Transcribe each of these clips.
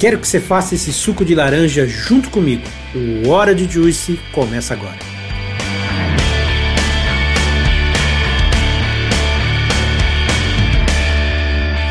Quero que você faça esse suco de laranja junto comigo. O Hora de Juice começa agora.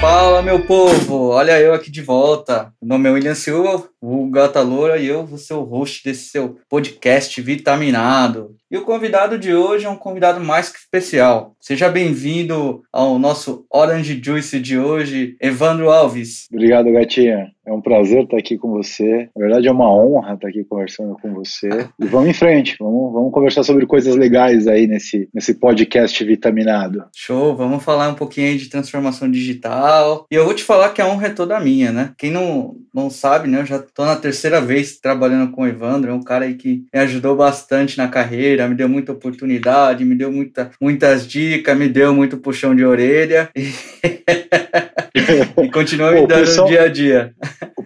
Fala, meu povo! Olha eu aqui de volta. Meu nome é William Silva, o Gata Loura, e eu vou ser o host desse seu podcast vitaminado. E o convidado de hoje é um convidado mais que especial. Seja bem-vindo ao nosso Orange Juice de hoje, Evandro Alves. Obrigado, gatinha. É um prazer estar aqui com você. Na verdade, é uma honra estar aqui conversando com você. E vamos em frente, vamos, vamos conversar sobre coisas legais aí nesse, nesse podcast vitaminado. Show, vamos falar um pouquinho aí de transformação digital. E eu vou te falar que a honra é toda minha, né? Quem não, não sabe, né? Eu já tô na terceira vez trabalhando com o Evandro, é um cara aí que me ajudou bastante na carreira, me deu muita oportunidade, me deu muita, muitas dicas, me deu muito puxão de orelha. E, e continua me dando pessoal... dia a dia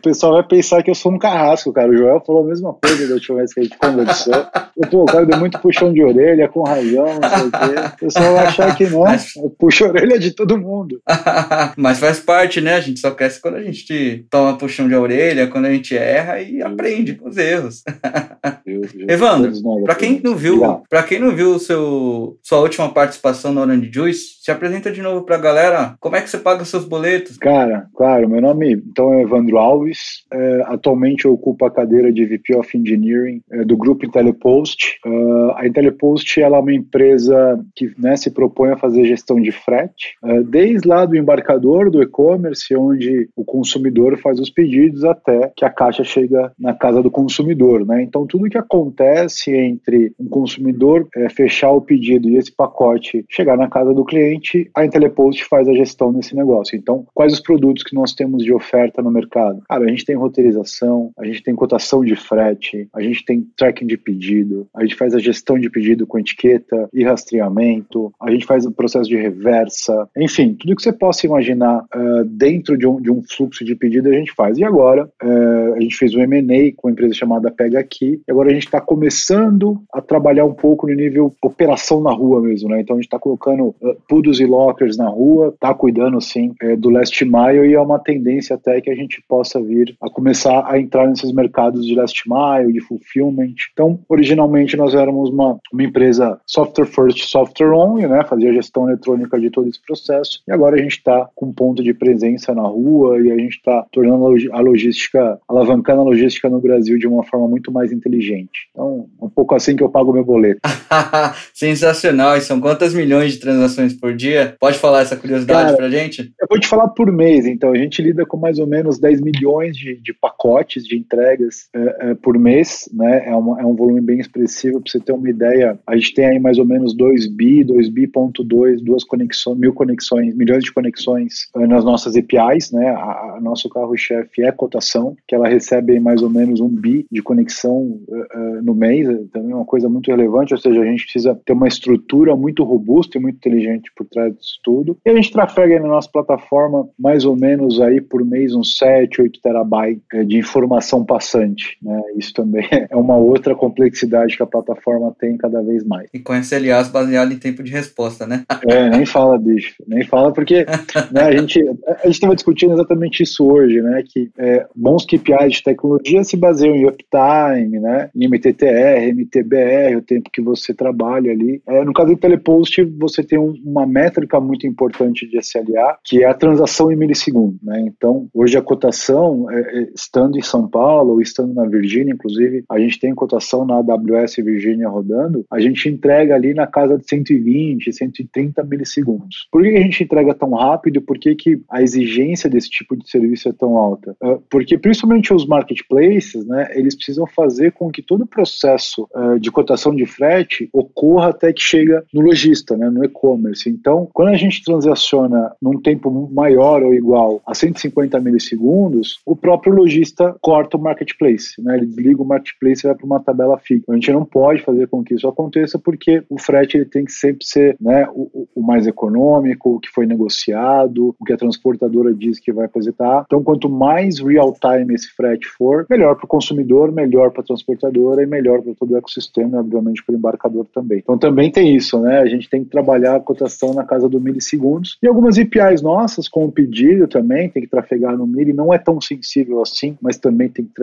pessoal vai pensar que eu sou um carrasco, cara. O Joel falou a mesma coisa da última vez que a gente conversou. Eu, pô, o cara deu muito puxão de orelha, com razão, não sei o quê. O pessoal vai achar que não, Mas... puxa a orelha de todo mundo. Mas faz parte, né? A gente só cresce quando a gente toma puxão de orelha, quando a gente erra e aprende com os erros. Deus, Deus, Evandro, para quem não viu, para quem não viu seu sua última participação no Orange Juice, se apresenta de novo pra galera. Como é que você paga seus boletos? Cara, claro, meu nome então é Evandro Alves. É, atualmente eu ocupo a cadeira de VP of Engineering é, do grupo IntelliPost. Uh, a IntelliPost ela é uma empresa que né, se propõe a fazer gestão de frete, uh, desde lá do embarcador, do e-commerce, onde o consumidor faz os pedidos, até que a caixa chega na casa do consumidor. Né? Então, tudo que acontece entre um consumidor é, fechar o pedido e esse pacote chegar na casa do cliente, a IntelliPost faz a gestão nesse negócio. Então, quais os produtos que nós temos de oferta no mercado? Cara, a gente tem roteirização, a gente tem cotação de frete, a gente tem tracking de pedido, a gente faz a gestão de pedido com etiqueta e rastreamento, a gente faz o processo de reversa, enfim, tudo que você possa imaginar uh, dentro de um, de um fluxo de pedido a gente faz. E agora, uh, a gente fez um M&A com uma empresa chamada Pega Aqui, e agora a gente está começando a trabalhar um pouco no nível operação na rua mesmo, né? Então a gente está colocando uh, pudos e lockers na rua, está cuidando sim do last mile e é uma tendência até que a gente possa vir a começar a entrar nesses mercados de last mile, de fulfillment. Então, originalmente nós éramos uma, uma empresa software first, software only, né? Fazia gestão eletrônica de todo esse processo. E agora a gente está com um ponto de presença na rua e a gente está tornando a logística, alavancando a logística no Brasil de uma forma muito mais inteligente. Então, é um pouco assim que eu pago meu boleto. Sensacional. E são quantas milhões de transações por dia? Pode falar essa curiosidade Cara, pra gente? Eu vou te falar por mês. Então, a gente lida com mais ou menos 10 milhões de, de pacotes de entregas é, é, por mês, né? É, uma, é um volume bem expressivo. Para você ter uma ideia, a gente tem aí mais ou menos 2 bi, 2 bi.2, duas conexões, mil conexões, milhões de conexões é, nas nossas APIs, né? A, a nosso carro-chefe é cotação, que ela recebe mais ou menos um bi de conexão é, é, no mês, também é uma coisa muito relevante, ou seja, a gente precisa ter uma estrutura muito robusta e muito inteligente por trás disso tudo. E a gente trafega na nossa plataforma mais ou menos aí por mês uns 7, 8 terabytes é, de informação passante. Né? Isso também é uma outra complexidade que a plataforma tem cada vez mais. E com SLAs baseado em tempo de resposta, né? É, nem fala, bicho. Nem fala, porque né, a gente a gente estava discutindo exatamente isso hoje, né? Que é, bons KPIs de tecnologia se baseiam em uptime, né? Em MTTR, MTBR, o tempo que você trabalha ali. É, no caso do Telepost, você tem um, uma métrica muito importante de SLA, que é a transação em milissegundo, né? Então, hoje a cotação, é, é, estando em São Paulo ou estando na Virgínia, inclusive, a gente tem cotação na AWS Virgínia rodando, a gente entrega ali na casa de 120, 130 milissegundos. Por que a gente entrega tão rápido? Por que, que a exigência desse tipo de serviço é tão alta? Uh, porque principalmente os marketplaces, né, eles precisam fazer com que todo o processo uh, de cotação de frete ocorra até que chega no lojista, né, no e-commerce. Então, quando a gente transaciona num tempo maior ou igual a 150 milissegundos, o próprio lojista corta o marketplace, né? Ele desliga o marketplace e vai para uma tabela fixa. A gente não pode fazer com que isso aconteça porque o frete ele tem que sempre ser, né, o, o mais econômico, o que foi negociado, o que a transportadora diz que vai apresentar. Então, quanto mais real time esse frete for, melhor para o consumidor, melhor para a transportadora e melhor para todo o ecossistema e, obviamente, para o embarcador também. Então, também tem isso, né? A gente tem que trabalhar a cotação na casa do milissegundos e algumas APIs nossas com o pedido também tem que trafegar no mili. Não é tão sensível assim, mas também tem que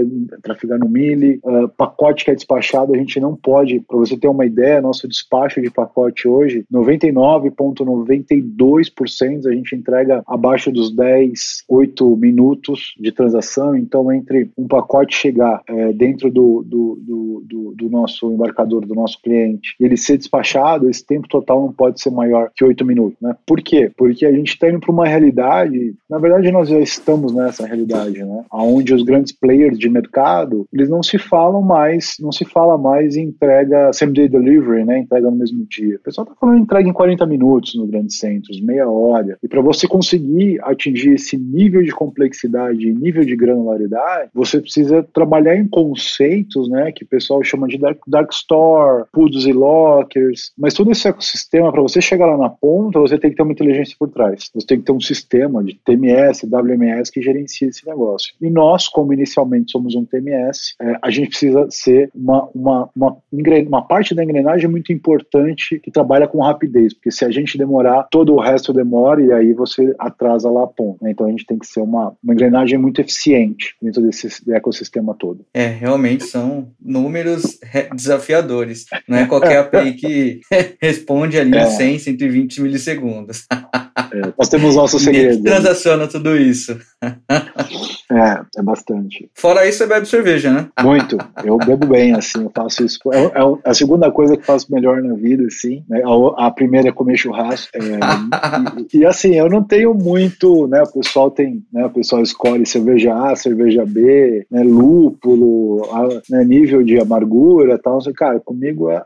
trafegar no mili. Uh, pacote que é despachado, a gente não pode. Para você ter uma ideia, nosso despacho de pacote hoje, 99,92% a gente entrega abaixo dos 10, 8 minutos de transação. Então, entre um pacote chegar é, dentro do, do, do, do, do nosso embarcador, do nosso cliente, e ele ser despachado, esse tempo total não pode ser maior que 8 minutos. Né? Por quê? Porque a gente está indo para uma realidade, na verdade nós já estamos nessa realidade, né? onde os grandes players de mercado, eles não se falam mais, não se fala mais em entrega same day delivery, né? entrega no mesmo dia. O pessoal está falando em entrega em 40 minutos nos grandes centros, meia hora. E para você conseguir atingir esse nível de complexidade nível de granularidade, você precisa trabalhar em conceitos, né, que o pessoal chama de dark, dark store, pools e lockers, mas todo esse ecossistema, para você chegar lá na ponta, você tem que ter uma inteligência por trás. Você tem que ter um sistema de TMS, WMS que gerencia esse negócio. E nós, como inicialmente somos um TMS, é, a gente precisa ser uma, uma, uma, uma parte da engrenagem muito importante que trabalha com rapidez, porque se a gente demorar, todo o resto demora e aí você atrasa lá a ponta. Né? Então a gente tem que ser uma, uma engrenagem muito eficiente dentro desse ecossistema todo. É, realmente são números desafiadores. Não é qualquer API que responde ali é. em 100, 120 milissegundos. É, nós temos nossos segredos. Né? transaciona tudo isso. É, é bastante. Fora isso, você bebe cerveja, né? Muito. Eu bebo bem, assim, eu faço isso. É, é a segunda coisa que faço melhor na vida, assim. Né? A, a, primeira é comer churrasco. É, e, e, assim, eu não tenho muito, né? O pessoal tem, né? O pessoal escolhe cerveja A, cerveja B, né? lúpulo, a, né? nível de amargura tal. Cara, comigo é,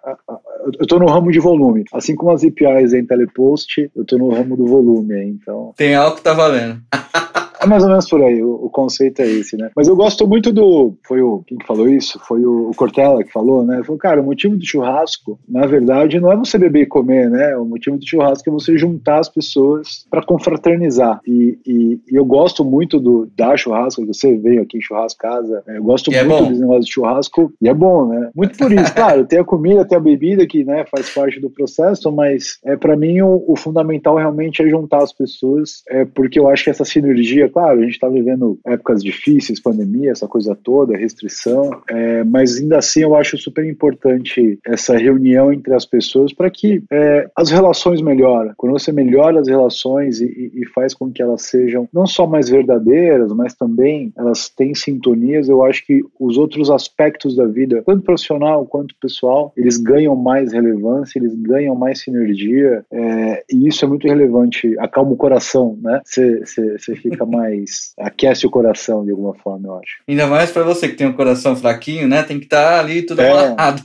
eu tô no ramo de volume. Assim como as APIs em telepost, eu tô no ramo do volume, então. Tem algo que tá valendo. É mais ou menos por aí, o, o, conceito é esse, né? Mas eu gosto muito do. Foi o. Quem que falou isso? Foi o, o Cortella que falou, né? Ele falou, cara, o motivo do churrasco, na verdade, não é você beber e comer, né? O motivo do churrasco é você juntar as pessoas para confraternizar. E, e, e, eu gosto muito do da churrasco, você veio aqui em churrasco casa. Né? Eu gosto e é muito é dos negócios de churrasco, e é bom, né? Muito por isso, claro, tem a comida, tem a bebida que né, faz parte do processo, mas é, para mim o, o fundamental realmente é juntar as pessoas, é, porque eu acho que essa sinergia claro, a gente está vivendo épocas difíceis, pandemia, essa coisa toda, restrição, é, mas ainda assim eu acho super importante essa reunião entre as pessoas para que é, as relações melhoram. Quando você melhora as relações e, e, faz com que elas sejam não só mais verdadeiras, mas também elas têm sintonias, eu acho que os outros aspectos da vida, tanto profissional quanto pessoal, eles ganham mais relevância, eles ganham mais sinergia, é, e isso é muito relevante. Acalma o coração, né? Você fica mais aquece o coração de alguma forma, eu acho. Ainda mais para você que tem um coração fraquinho, né? Tem que estar tá ali tudo é, amarrado.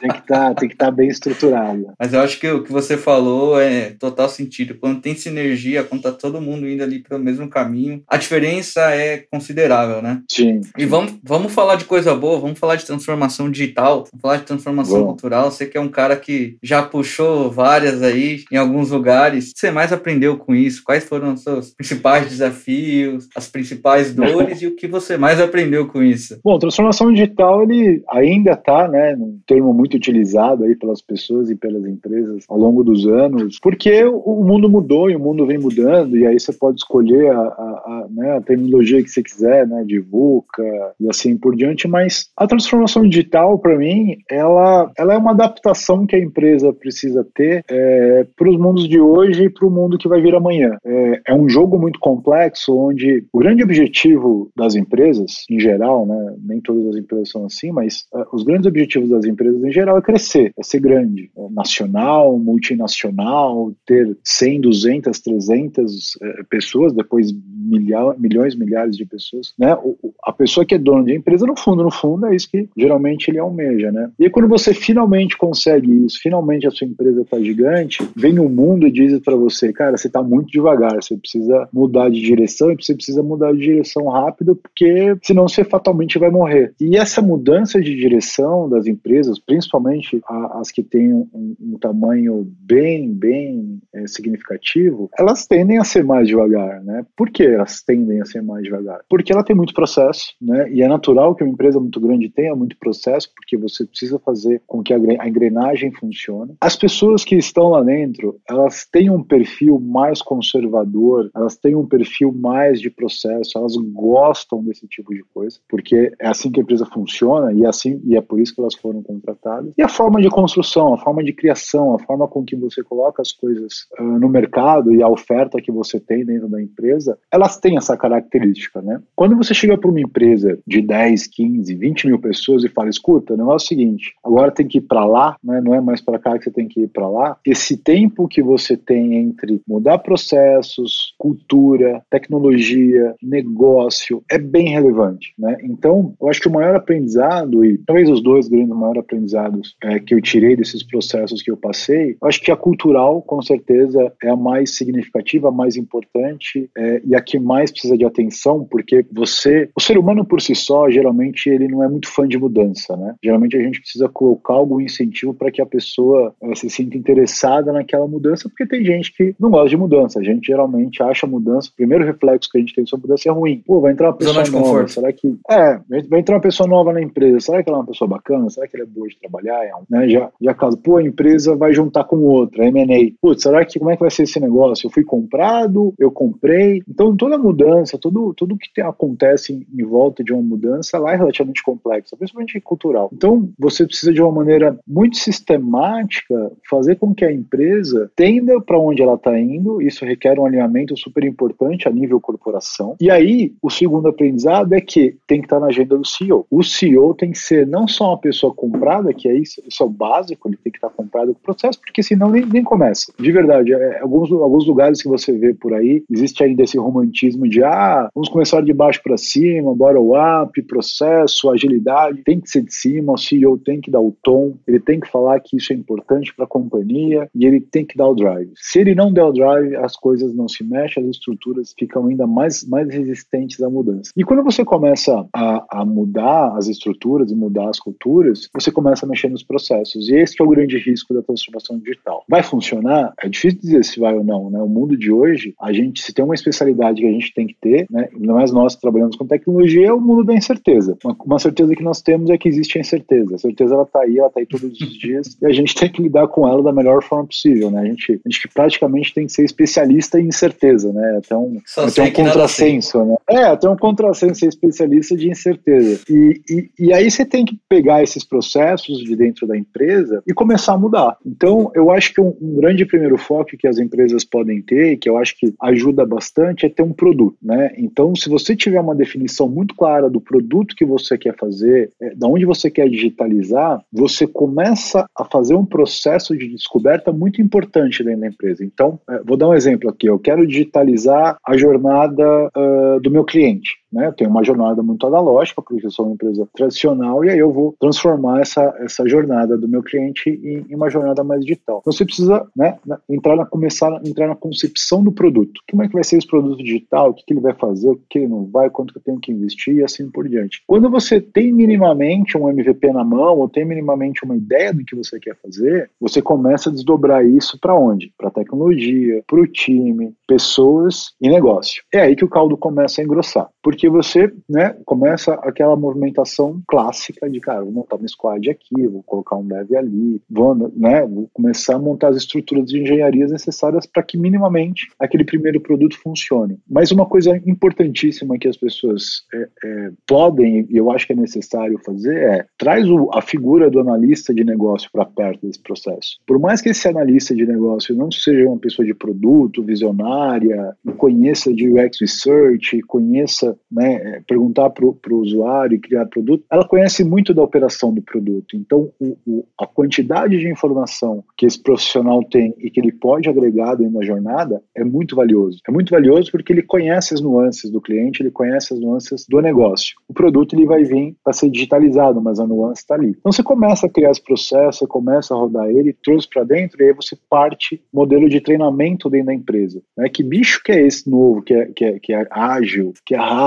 Tem que tá, estar tá bem estruturado. Mas eu acho que o que você falou é total sentido. Quando tem sinergia, quando tá todo mundo indo ali pelo mesmo caminho, a diferença é considerável, né? Sim. E vamos, vamos falar de coisa boa, vamos falar de transformação digital, vamos falar de transformação Bom. cultural. Você que é um cara que já puxou várias aí em alguns lugares. O que você mais aprendeu com isso? Quais foram os seus principais desafios? Desafios, as principais dores e o que você mais aprendeu com isso? Bom, transformação digital ele ainda está, né, um termo muito utilizado aí pelas pessoas e pelas empresas ao longo dos anos, porque o mundo mudou e o mundo vem mudando e aí você pode escolher a, a, a, né, a terminologia que você quiser, né, de VUCA e assim por diante, mas a transformação digital para mim ela, ela é uma adaptação que a empresa precisa ter é, para os mundos de hoje e para o mundo que vai vir amanhã. É, é um jogo muito complexo complexo onde o grande objetivo das empresas, em geral, né, nem todas as empresas são assim, mas uh, os grandes objetivos das empresas em geral é crescer, é ser grande, é nacional, multinacional, ter 100, 200, 300 uh, pessoas, depois milha, milhões, milhares de pessoas, né? O, a pessoa que é dona de empresa, no fundo, no fundo, é isso que geralmente ele almeja, né? E quando você finalmente consegue isso, finalmente a sua empresa está gigante, vem o mundo e diz para você, cara, você está muito devagar, você precisa mudar de direção e você precisa mudar de direção rápido, porque senão você fatalmente vai morrer. E essa mudança de direção das empresas, principalmente as que têm um, um tamanho bem, bem é, significativo, elas tendem a ser mais devagar, né? Por que elas tendem a ser mais devagar? Porque ela tem muito processo, né? E é natural que uma empresa muito grande tenha muito processo, porque você precisa fazer com que a engrenagem funcione. As pessoas que estão lá dentro, elas têm um perfil mais conservador, elas têm um perfil mais de processo, elas gostam desse tipo de coisa, porque é assim que a empresa funciona e é assim e é por isso que elas foram contratadas. E a forma de construção, a forma de criação, a forma com que você coloca as coisas uh, no mercado e a oferta que você tem dentro da empresa, elas têm essa característica, né? Quando você chega para uma empresa de 10, 15, 20 mil pessoas e fala, escuta, o negócio é o seguinte, agora tem que ir para lá, né? não é mais para cá que você tem que ir para lá. Esse tempo que você tem entre mudar processos, cultura, tecnologia, negócio, é bem relevante, né? Então, eu acho que o maior aprendizado, e talvez os dois grandes maiores aprendizados é, que eu tirei desses processos que eu passei, eu acho que a cultural, com certeza, é a mais significativa, a mais importante é, e a que mais precisa de atenção, porque você, o ser humano por si só, geralmente, ele não é muito fã de mudança, né? Geralmente a gente precisa colocar algum incentivo para que a pessoa é, se sinta interessada naquela mudança, porque tem gente que não gosta de mudança. A gente geralmente acha mudança, o primeiro reflexo que a gente tem sobre mudança é ruim. Pô, vai entrar uma pessoa nova, conforto. será que... É, vai entrar uma pessoa nova na empresa, será que ela é uma pessoa bacana? Será que ela é boa de trabalhar? É, né? Já, já caso, pô, a empresa vai juntar com outra, M&A. Putz, será que, como é que vai ser esse negócio? Eu fui comprado, eu comprei. Então, toda mudança, tudo, tudo que tem, acontece em, em volta de uma mudança lá é relativamente complexa, principalmente cultural. Então, você precisa de uma maneira muito sistemática fazer com que a empresa tenda para onde ela está indo. Isso requer um alinhamento super importante a nível corporação. E aí, o segundo aprendizado é que tem que estar na agenda do CEO. O CEO tem que ser não só uma pessoa comprada, que é isso, isso é o básico, ele tem que estar comprado com o processo, porque senão nem, nem começa. De verdade, é, alguns, alguns lugares que você vê por aí, existe ainda esse romantismo de ah, vamos começar de baixo para cima, bottom up, processo, agilidade, tem que ser de cima, o CEO tem que dar o tom, ele tem que falar que isso é importante para a companhia e ele tem que dar o drive. Se ele não der o drive, as coisas não se mexem, as estruturas ficam ainda mais, mais resistentes à mudança. E quando você começa a, a mudar as estruturas e mudar as culturas, você começa a mexer nos processos. E esse é o grande risco da transformação digital. Vai funcionar? É difícil dizer se vai ou não. Né? O mundo de hoje, a gente, se tem uma especialidade que a gente tem que ter, né? ainda mais nós que trabalhamos com tecnologia, é o mundo da incerteza. Uma, uma certeza que nós temos é que existe a incerteza. A certeza ela está aí, ela está aí todos os dias e a gente tem que lidar com ela da melhor forma possível. Né? A, gente, a gente praticamente tem que ser especialista em incerteza. Né? Até um, até um contrassenso. Né? É, até um contrassenso ser especialista de incerteza. E, e, e aí você tem que pegar esses processos de dentro da empresa e começar a mudar. Então, eu acho que um, um grande primeiro foco que as empresas podem ter, que eu acho que ajuda bastante, é ter um produto. Né? Então, se você tiver uma definição muito clara do produto que você quer fazer, é, da onde você quer digitalizar, você começa a fazer um processo de descoberta muito importante dentro da empresa. Então, é, vou dar um exemplo aqui. Eu quero digitalizar a jornada uh, do meu cliente. Né? Eu tenho uma jornada muito analógica, porque eu sou uma empresa tradicional, e aí eu vou transformar essa, essa jornada do meu cliente em, em uma jornada mais digital. Então você precisa né, entrar na, começar a entrar na concepção do produto. Como é que vai ser esse produto digital? O que, que ele vai fazer? O que, que ele não vai? Quanto que eu tenho que investir? E assim por diante. Quando você tem minimamente um MVP na mão, ou tem minimamente uma ideia do que você quer fazer, você começa a desdobrar isso para onde? Para tecnologia, para o time, pessoas e negócio. É aí que o caldo começa a engrossar. Porque você né, começa aquela movimentação clássica de, cara, vou montar um squad aqui, vou colocar um dev ali, vou, né, vou começar a montar as estruturas de engenharias necessárias para que minimamente aquele primeiro produto funcione. Mas uma coisa importantíssima que as pessoas é, é, podem, e eu acho que é necessário fazer, é traz o, a figura do analista de negócio para perto desse processo. Por mais que esse analista de negócio não seja uma pessoa de produto, visionária, conheça de UX Research, conheça né, perguntar para o usuário e criar produto, ela conhece muito da operação do produto. Então, o, o, a quantidade de informação que esse profissional tem e que ele pode agregar dentro da jornada é muito valioso. É muito valioso porque ele conhece as nuances do cliente, ele conhece as nuances do negócio. O produto ele vai vir para ser digitalizado, mas a nuance está ali. Então, você começa a criar esse processo, você começa a rodar ele, trouxe para dentro e aí você parte modelo de treinamento dentro da empresa. Né? Que bicho que é esse novo, que é, que é, que é ágil, que é rápido,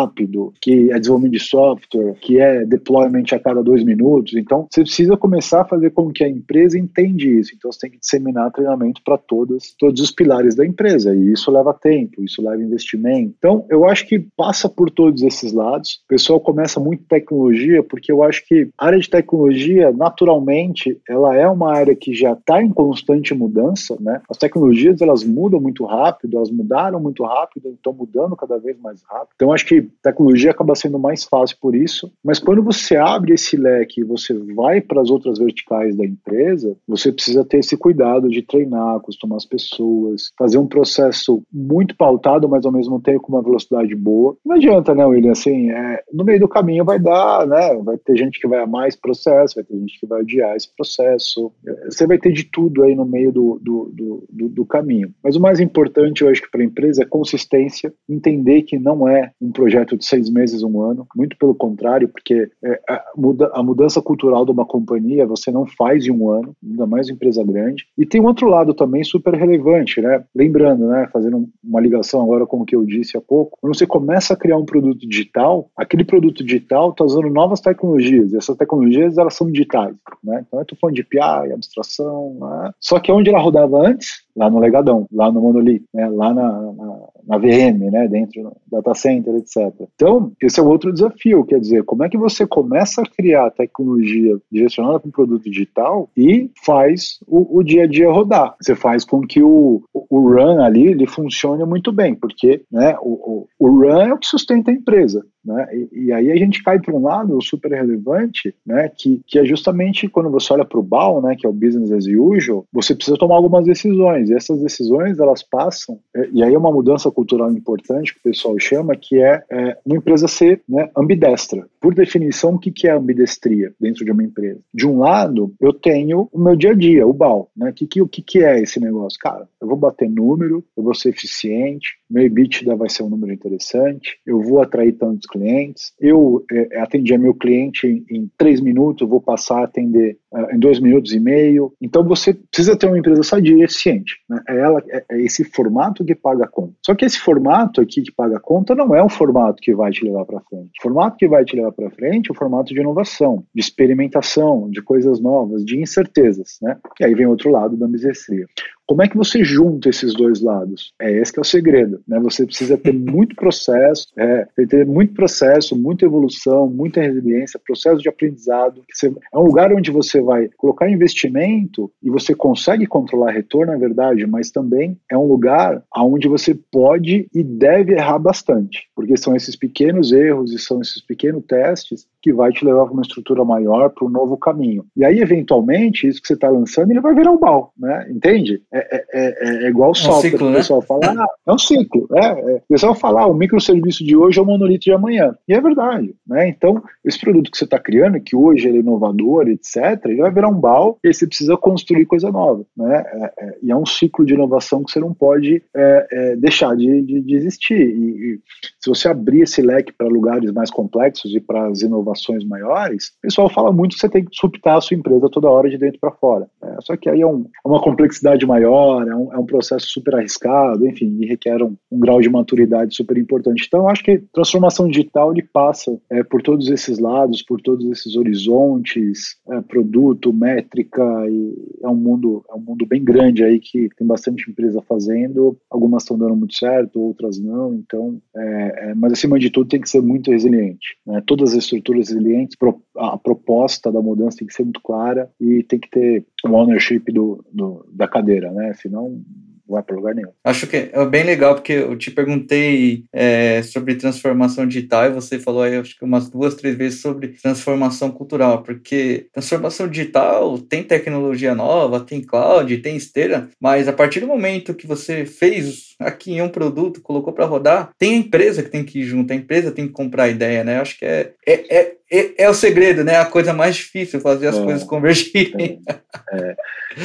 que é desenvolvimento de software, que é deployment a cada dois minutos. Então, você precisa começar a fazer com que a empresa entende isso. Então, você tem que disseminar treinamento para todos, todos os pilares da empresa. E isso leva tempo, isso leva investimento. Então, eu acho que passa por todos esses lados. O pessoal começa muito tecnologia, porque eu acho que a área de tecnologia, naturalmente, ela é uma área que já está em constante mudança, né? As tecnologias, elas mudam muito rápido, elas mudaram muito rápido, estão mudando cada vez mais rápido. Então, acho que tecnologia acaba sendo mais fácil por isso, mas quando você abre esse leque e você vai para as outras verticais da empresa, você precisa ter esse cuidado de treinar, acostumar as pessoas, fazer um processo muito pautado, mas ao mesmo tempo com uma velocidade boa. Não adianta, né, William? Assim, é, no meio do caminho vai dar, né? Vai ter gente que vai amar esse processo, vai ter gente que vai odiar esse processo. Você vai ter de tudo aí no meio do, do, do, do, do caminho. Mas o mais importante, eu acho que para a empresa é consistência, entender que não é um projeto de seis meses, um ano, muito pelo contrário, porque é, a, muda, a mudança cultural de uma companhia você não faz em um ano, ainda mais empresa grande. E tem um outro lado também super relevante, né? Lembrando, né, fazendo uma ligação agora com o que eu disse há pouco, quando você começa a criar um produto digital, aquele produto digital está usando novas tecnologias, e essas tecnologias elas são digitais, né? Então eu estou falando de API, abstração, né? só que onde ela rodava antes, lá no Legadão, lá no Monolith, né? lá na, na, na VM, né? dentro do data center, etc. Então, esse é outro desafio, quer dizer, como é que você começa a criar tecnologia direcionada para um produto digital e faz o, o, dia a dia rodar. Você faz com que o, o run ali ele funcione muito bem, porque né, o, o, o run é o que sustenta a empresa. Né? E, e, aí a gente cai para um lado super relevante, né? que, que é justamente quando você olha para o BAL, né? que é o business as usual, você precisa tomar algumas decisões. E essas decisões elas passam, é, e aí é uma mudança cultural importante que o pessoal chama, que é, é uma empresa ser né, ambidestra. Por definição, o que, que é ambidestria dentro de uma empresa? De um lado, eu tenho o meu dia a dia, o BAL. Né? Que, que, o que, que é esse negócio? Cara, eu vou bater número, eu vou ser eficiente, meu EBITDA vai ser um número interessante, eu vou atrair tantos clientes. Eu é, atendia meu cliente em, em, três minutos, vou passar a atender uh, em dois minutos e meio. Então você precisa ter uma empresa sadia e eficiente. Né? É, ela, é, é, esse formato que paga a conta. Só que esse formato aqui que paga a conta não é um formato que vai te levar para frente. O formato que vai te levar para frente é o formato de inovação, de experimentação, de coisas novas, de incertezas. Né? E aí vem outro lado da misestria. Como é que você junta esses dois lados? É esse que é o segredo, né? Você precisa ter muito processo, é, ter muito processo, muita evolução, muita resiliência, processo de aprendizado. Você, é um lugar onde você vai colocar investimento e você consegue controlar retorno, na verdade, mas também é um lugar onde você pode e deve errar bastante, porque são esses pequenos erros e são esses pequenos testes que vai te levar para uma estrutura maior, para um novo caminho. E aí, eventualmente, isso que você está lançando, ele vai virar um bal, né? Entende? É, é, é, é, igual o software, é um ciclo, o pessoal né? fala, ah, é um ciclo, é, é. o pessoal fala, ah, o microserviço de hoje é o monolito de amanhã, e é verdade, né, então esse produto que você está criando, que hoje ele é inovador, etc, ele vai virar um bal, e você precisa construir coisa nova, né, é, é, e é um ciclo de inovação que você não pode deixar de, de, de existir, e, e, se você abrir esse leque para lugares mais complexos e para as inovações maiores, o pessoal fala muito que você tem que subtar a sua empresa toda hora de dentro para fora, né? só que aí é, um, uma complexidade maior maior, é um, é um processo super arriscado, enfim, e requer um, um, grau de maturidade super importante. Então, eu acho que transformação digital ele passa é, por todos esses lados, por todos esses horizontes, é, produto, métrica, e é um mundo é um mundo bem grande aí que tem bastante empresa fazendo, algumas estão dando muito certo, outras não, então, é, é, mas acima de tudo tem que ser muito resiliente. Né? Todas as estruturas resilientes, a proposta da mudança tem que ser muito clara e tem que ter o ownership do, do, da cadeira, né? Senão vai para lugar nenhum. Acho que é bem legal, porque eu te perguntei é, sobre transformação digital e você falou aí, acho que umas duas, três vezes sobre transformação cultural, porque transformação digital tem tecnologia nova, tem cloud, tem esteira, mas a partir do momento que você fez aqui em um produto, colocou para rodar, tem a empresa que tem que ir junto, a empresa tem que comprar a ideia, né? Acho que é, é, é, é, o segredo, né? A coisa mais difícil, fazer as é, coisas convergirem. É, é.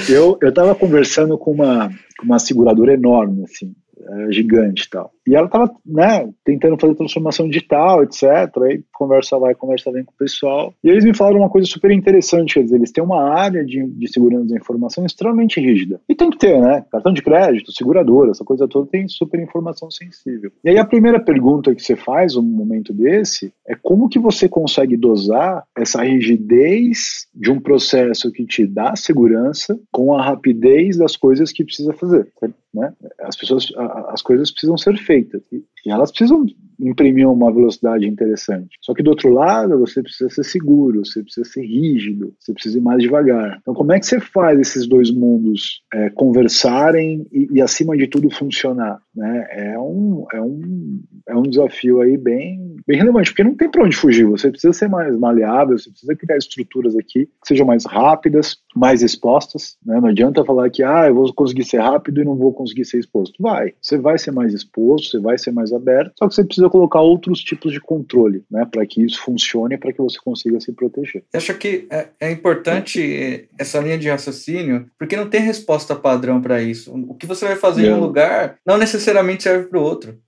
eu estava conversando com uma, com uma seguradora enorme, assim, é, gigante e tal. E ela estava né, tentando fazer transformação digital, etc. Aí conversa vai, conversa vem com o pessoal. E eles me falaram uma coisa super interessante, quer dizer, eles têm uma área de, de segurança da informação extremamente rígida. E tem que ter, né? Cartão de crédito, seguradora, essa coisa toda tem super informação sensível. E aí a primeira pergunta que você faz num momento desse é como que você consegue dosar essa rigidez de um processo que te dá segurança com a rapidez das coisas que precisa fazer. Né? As pessoas, as coisas precisam ser feitas e, e elas precisam imprimir uma velocidade interessante. Só que do outro lado, você precisa ser seguro, você precisa ser rígido, você precisa ir mais devagar. Então, como é que você faz esses dois mundos é, conversarem e, e, acima de tudo, funcionar? Né? É, um, é, um, é um desafio aí bem, bem relevante, porque não tem para onde fugir. Você precisa ser mais maleável, você precisa criar estruturas aqui que sejam mais rápidas, mais expostas. Né? Não adianta falar que ah, eu vou conseguir ser rápido e não vou conseguir ser exposto. Vai, você vai ser mais exposto, você vai ser mais aberto, só que você precisa colocar outros tipos de controle, né, para que isso funcione e para que você consiga se proteger. Eu acho que é, é importante essa linha de raciocínio, porque não tem resposta padrão para isso. O que você vai fazer em um lugar não necessariamente serve para o outro.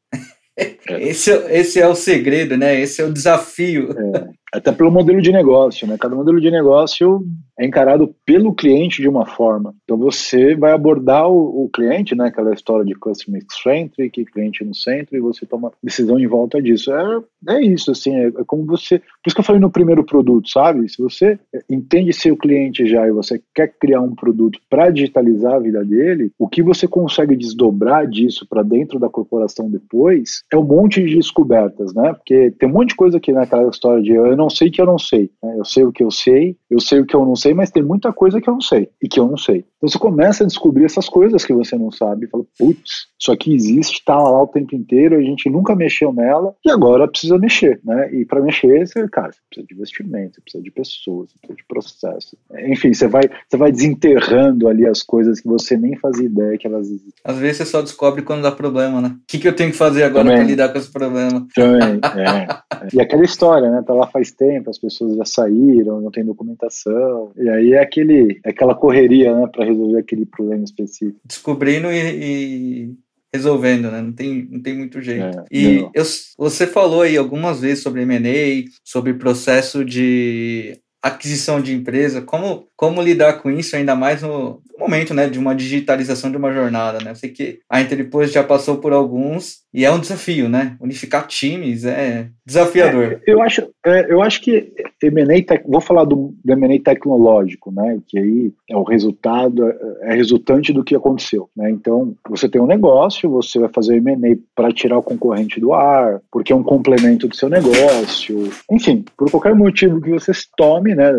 É. Esse, esse é o segredo, né? Esse é o desafio. É. Até pelo modelo de negócio, né? Cada modelo de negócio é encarado pelo cliente de uma forma. Então você vai abordar o, o cliente, né? Aquela história de customer centric, cliente no centro, e você toma decisão em volta disso. É, é isso, assim, é, é como você. Por isso que eu falei no primeiro produto, sabe? Se você entende seu cliente já e você quer criar um produto para digitalizar a vida dele, o que você consegue desdobrar disso para dentro da corporação depois é um monte de descobertas, né? Porque tem um monte de coisa aqui naquela história de eu não sei que eu não sei. Né? Eu sei o que eu sei, eu sei o que eu não sei, mas tem muita coisa que eu não sei e que eu não sei. Então você começa a descobrir essas coisas que você não sabe e fala, putz, isso aqui existe, está lá o tempo inteiro, a gente nunca mexeu nela e agora precisa mexer, né? E para mexer, você, cara, você precisa de investimento, você precisa de pessoas, você precisa de processo. Enfim, você vai, você vai desenterrando ali as coisas que você nem fazia ideia que elas existem. Às vezes você só descobre quando dá problema, né? O que, que eu tenho que fazer agora para lidar com esse problema? Também, é. E aquela história, né? Tá lá faz tempo, as pessoas já saíram, não tem documentação. E aí é aquele, é aquela correria, né, para resolver aquele problema específico. Descobrindo e, e resolvendo, né? Não tem, não tem muito jeito. É, e eu, você falou aí algumas vezes sobre M&A, sobre processo de aquisição de empresa, como, como lidar com isso, ainda mais no momento né, de uma digitalização de uma jornada. Né? Eu sei que a Interpost já passou por alguns e é um desafio, né? Unificar times é desafiador. É, eu, acho, é, eu acho que M&A, vou falar do, do tecnológico, né? Que aí é o resultado, é, resultante do que aconteceu, né? Então, você tem um negócio, você vai fazer M&A para tirar o concorrente do ar, porque é um complemento do seu negócio, enfim, por qualquer motivo que você tome, né?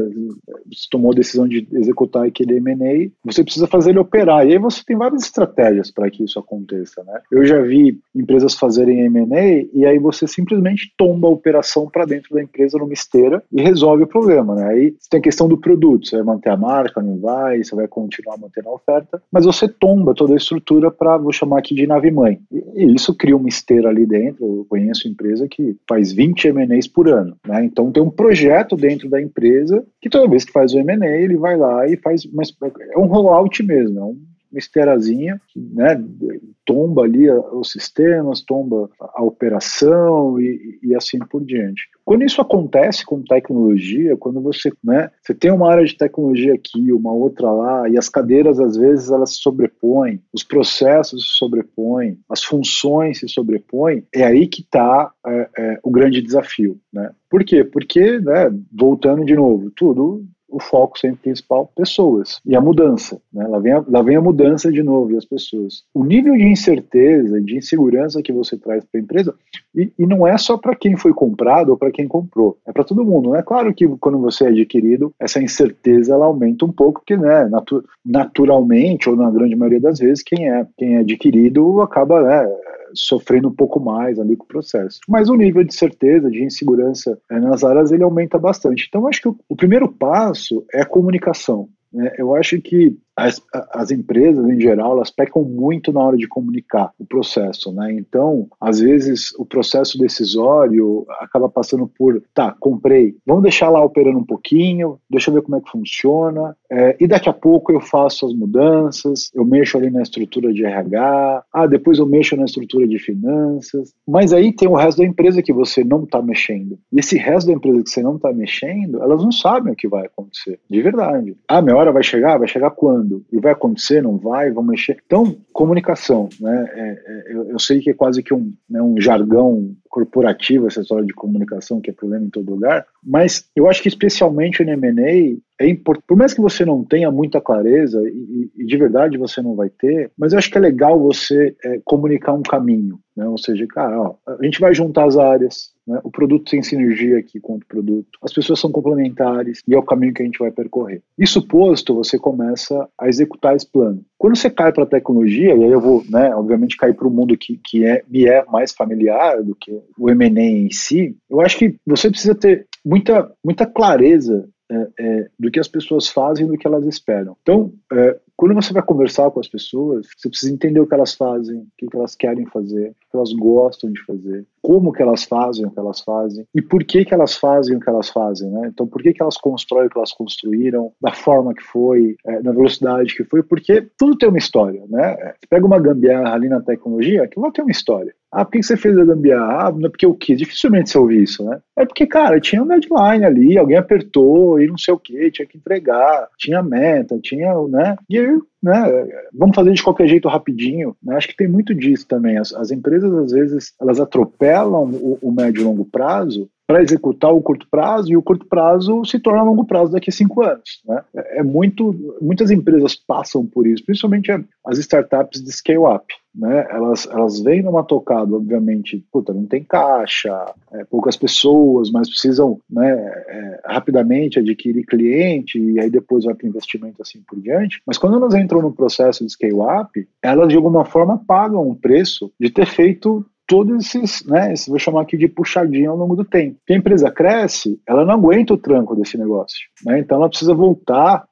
Você tomou a decisão de executar aquele M&A, você precisa fazer ele operar. E aí você tem várias estratégias para que isso aconteça, né? Eu já vi empresas fazerem M&A e aí você simplesmente tomba a operação para dentro da empresa numa esteira e resolve o problema, né? Aí tem a questão do produto, você vai manter a marca, não vai, você vai continuar mantendo a oferta, mas você tomba toda a estrutura para, vou chamar aqui de nave-mãe. E isso cria uma esteira ali dentro, eu conheço empresa que faz 20 M&As por ano, né? Então tem um projeto dentro da empresa que toda vez que faz o M&A, ele vai lá e faz, mas é um rollout mesmo, é um uma esteirazinha, né, tomba ali os sistemas, tomba a operação e, e, assim por diante. Quando isso acontece com tecnologia, quando você, né, você tem uma área de tecnologia aqui, uma outra lá, e as cadeiras às vezes elas se sobrepõem, os processos se sobrepõem, as funções se sobrepõem, é aí que está é, é, o grande desafio, né? Por quê? Porque, né, voltando de novo, tudo o foco sempre principal, pessoas. E a mudança, né? Lá vem a, lá vem a mudança de novo e as pessoas. O nível de incerteza, de insegurança que você traz para a empresa, e, e, não é só para quem foi comprado ou para quem comprou, é para todo mundo. É claro que quando você é adquirido, essa incerteza ela aumenta um pouco, porque né, natu naturalmente, ou na grande maioria das vezes, quem é, quem é adquirido acaba né, sofrendo um pouco mais ali com o processo. Mas o nível de certeza, de insegurança é, nas áreas, ele aumenta bastante. Então, acho que o, o primeiro passo é a comunicação. Né? Eu acho que as, as empresas, em geral, elas pecam muito na hora de comunicar o processo, né? Então, às vezes, o processo decisório acaba passando por, tá, comprei, vamos deixar lá operando um pouquinho, deixa eu ver como é que funciona, é, e daqui a pouco eu faço as mudanças, eu mexo ali na estrutura de RH, ah, depois eu mexo na estrutura de finanças, mas aí tem o resto da empresa que você não está mexendo. E esse resto da empresa que você não está mexendo, elas não sabem o que vai acontecer, de verdade. Ah, minha hora vai chegar? Vai chegar quando? Quando, e vai acontecer, não vai, vão mexer. Então, comunicação, né? É, é, eu, eu, sei que é quase que um, né, um jargão corporativo essa história de comunicação que é problema em todo lugar, mas eu acho que especialmente no M&A é importante, por mais que você não tenha muita clareza e, e, de verdade você não vai ter, mas eu acho que é legal você é, comunicar um caminho, né? Ou seja, cara, ó, a gente vai juntar as áreas, né? o produto tem sinergia aqui com o produto, as pessoas são complementares e é o caminho que a gente vai percorrer. Isso posto, você começa a executar esse plano. Quando você cai para a tecnologia, e aí eu vou, né, obviamente, cair para o mundo que, que é, me é mais familiar do que o M&A em si, eu acho que você precisa ter muita, muita clareza é, é, do que as pessoas fazem e do que elas esperam. Então, é, quando você vai conversar com as pessoas, você precisa entender o que elas fazem, o que elas querem fazer, o que elas gostam de fazer, como que elas fazem o que elas fazem e por que que elas fazem o que elas fazem, né? Então, por que que elas constroem o que elas construíram, da forma que foi, é, na velocidade que foi, porque tudo tem uma história, né? Você pega uma gambiarra ali na tecnologia, aquilo lá tem uma história. Ah, por que você fez a gambiarra? Ah, não é porque eu quis. Dificilmente você ouve isso, né? É porque, cara, tinha um deadline ali, alguém apertou e não sei o que, tinha que entregar, tinha meta, tinha, né? E aí né, vamos fazer de qualquer jeito rapidinho. Né? Acho que tem muito disso também. As, as empresas, às vezes, elas atropelam o, o médio e longo prazo para executar o curto prazo e o curto prazo se torna longo prazo daqui a cinco anos. Né? É, é muito, muitas empresas passam por isso, principalmente as startups de scale up. Né? Elas, elas vêm numa tocada, obviamente, puta, não tem caixa, é, poucas pessoas, mas precisam né, é, rapidamente adquirir cliente e aí depois vai para investimento assim por diante. Mas quando elas entram no processo de scale up, elas de alguma forma pagam um preço de ter feito todos esses, né, vou chamar aqui de puxadinha ao longo do tempo. Porque a empresa cresce, ela não aguenta o tranco desse negócio, né, então ela precisa voltar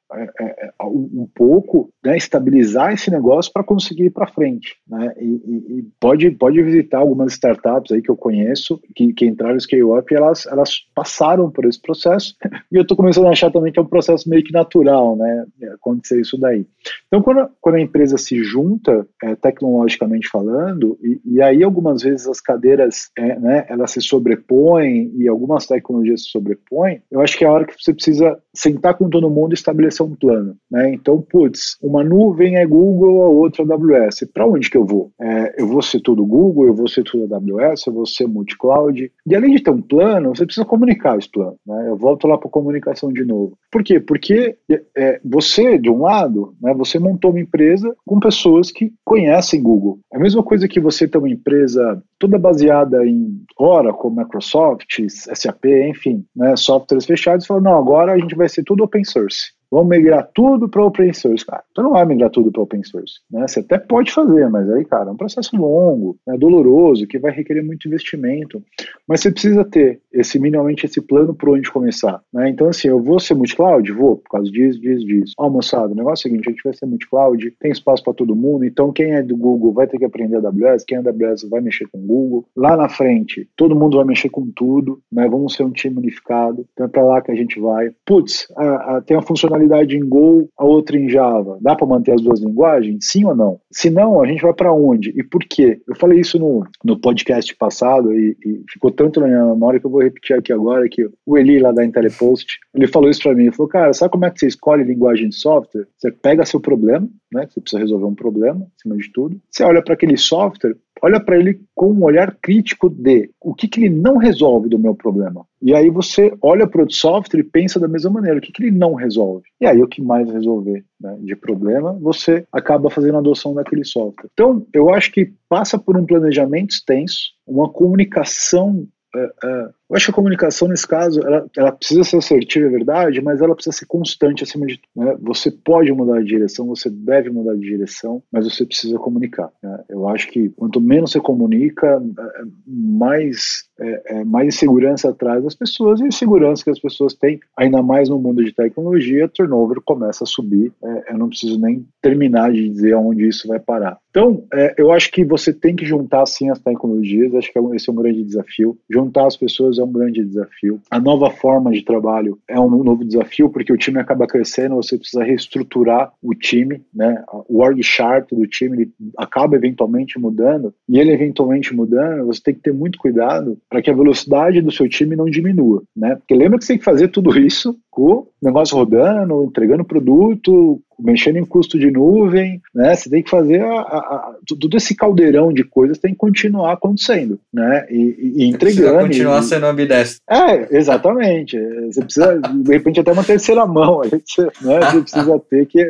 um pouco, né, estabilizar esse negócio para conseguir ir para frente. Né? E, e, pode, pode visitar algumas startups aí que eu conheço que, que entraram no Scale Up e elas, elas passaram por esse processo. E eu estou começando a achar também que é um processo meio que natural né, acontecer isso daí. Então, quando, quando a empresa se junta, é, tecnologicamente falando, e, e, aí algumas vezes as cadeiras é, né, elas se sobrepõem e algumas tecnologias se sobrepõem, eu acho que é a hora que você precisa sentar com todo mundo e estabelecer um plano. Né? Então, putz, uma nuvem é Google, a outra é AWS. Para onde que eu vou? É, eu vou ser tudo Google, eu vou ser tudo AWS, eu vou ser multi-cloud. E além de ter um plano, você precisa comunicar esse plano. Né? Eu volto lá para comunicação de novo. Por quê? Porque é, você, de um lado, né, você montou uma empresa com pessoas que conhecem Google. É a mesma coisa que você ter uma empresa toda baseada em Oracle, Microsoft, SAP, enfim, né, softwares fechados, e falar, não, agora a gente vai ser tudo open source. Vamos migrar tudo para open source, cara. Você não vai migrar tudo para open source, né? Você até pode fazer, mas aí, cara, é um processo longo, né, doloroso, que vai requerer muito investimento. Mas você precisa ter esse minimamente esse plano para onde começar, né? Então, assim, eu vou ser multi-cloud? Vou, por causa disso, disso, disso. Ó, o negócio é o seguinte, a gente vai ser multi-cloud, tem espaço para todo mundo, então quem é do Google vai ter que aprender AWS, quem é da AWS vai mexer com Google. Lá na frente, todo mundo vai mexer com tudo, né? Vamos ser um time unificado, então é para lá que a gente vai. Putz, a, a, tem a funcionalidade funcionalidade em Go, a outra em Java. Dá para manter as duas linguagens? Sim ou não? Se não, a gente vai para onde? E por quê? Eu falei isso no, no podcast passado e, e ficou tanto na minha memória que eu vou repetir aqui agora que o Eli lá da Intelepost, ele falou isso para mim, ele falou, cara, sabe como é que você escolhe linguagem de software? Você pega seu problema, né, você precisa resolver um problema, acima de tudo. Você olha para aquele software, olha para ele com um olhar crítico de o que, que ele não resolve do meu problema. E aí você olha para o software e pensa da mesma maneira, o que, que ele não resolve? E aí o que mais resolver né, de problema, você acaba fazendo a adoção daquele software. Então, eu acho que passa por um planejamento extenso, uma comunicação é, eu acho que a comunicação, nesse caso, ela, ela, precisa ser assertiva, é verdade, mas ela precisa ser constante acima de tudo. Né? Você pode mudar de direção, você deve mudar de direção, mas você precisa comunicar. Né? Eu acho que quanto menos você comunica, é, mais, é, é, mais insegurança traz as pessoas, e a insegurança que as pessoas têm, ainda mais no mundo de tecnologia, turnover começa a subir. É, eu não preciso nem terminar de dizer aonde isso vai parar. Então, é, eu acho que você tem que juntar sim as tecnologias, acho que esse é um grande desafio. Juntar as pessoas é um grande desafio. A nova forma de trabalho é um novo desafio, porque o time acaba crescendo, você precisa reestruturar o time, né? O org chart do time acaba eventualmente mudando, e ele eventualmente mudando, você tem que ter muito cuidado para que a velocidade do seu time não diminua, né? Porque lembra que você tem que fazer tudo isso o negócio rodando, entregando produto, mexendo em custo de nuvem, né? Você tem que fazer a, a, a, todo esse caldeirão de coisas tem que continuar acontecendo, né? E, e entregando. continuar e, sendo ambidestro. É, exatamente. Você precisa, de repente, até uma terceira mão. Gente, né? Você precisa ter que.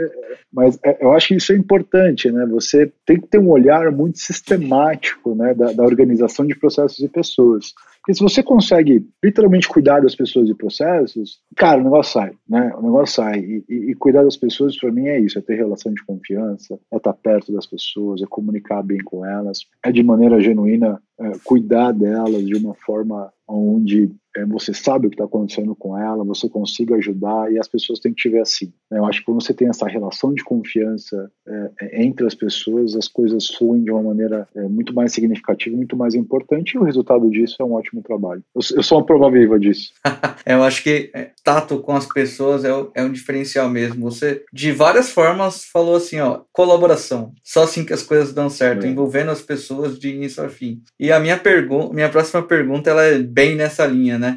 Mas é, eu acho que isso é importante, né? Você tem que ter um olhar muito sistemático, né? Da, da organização de processos e pessoas. Porque se você consegue literalmente cuidar das pessoas e processos, cara, o negócio sai, né? O negócio sai. E, e, e cuidar das pessoas, para mim, é isso: é ter relação de confiança, é estar perto das pessoas, é comunicar bem com elas, é de maneira genuína é, cuidar delas de uma forma onde você sabe o que está acontecendo com ela, você consiga ajudar e as pessoas têm que te ver assim. Né? Eu acho que quando você tem essa relação de confiança é, é entre as pessoas, as coisas fluem de uma maneira é, muito mais significativa, muito mais importante e o resultado disso é um ótimo trabalho. Eu, eu sou uma prova viva disso. eu acho que é, tato com as pessoas é, é um diferencial mesmo. Você, de várias formas, falou assim, ó, colaboração. Só assim que as coisas dão certo, envolvendo as pessoas de início a fim. E a minha pergunta, minha próxima pergunta, ela é bem nessa linha, né?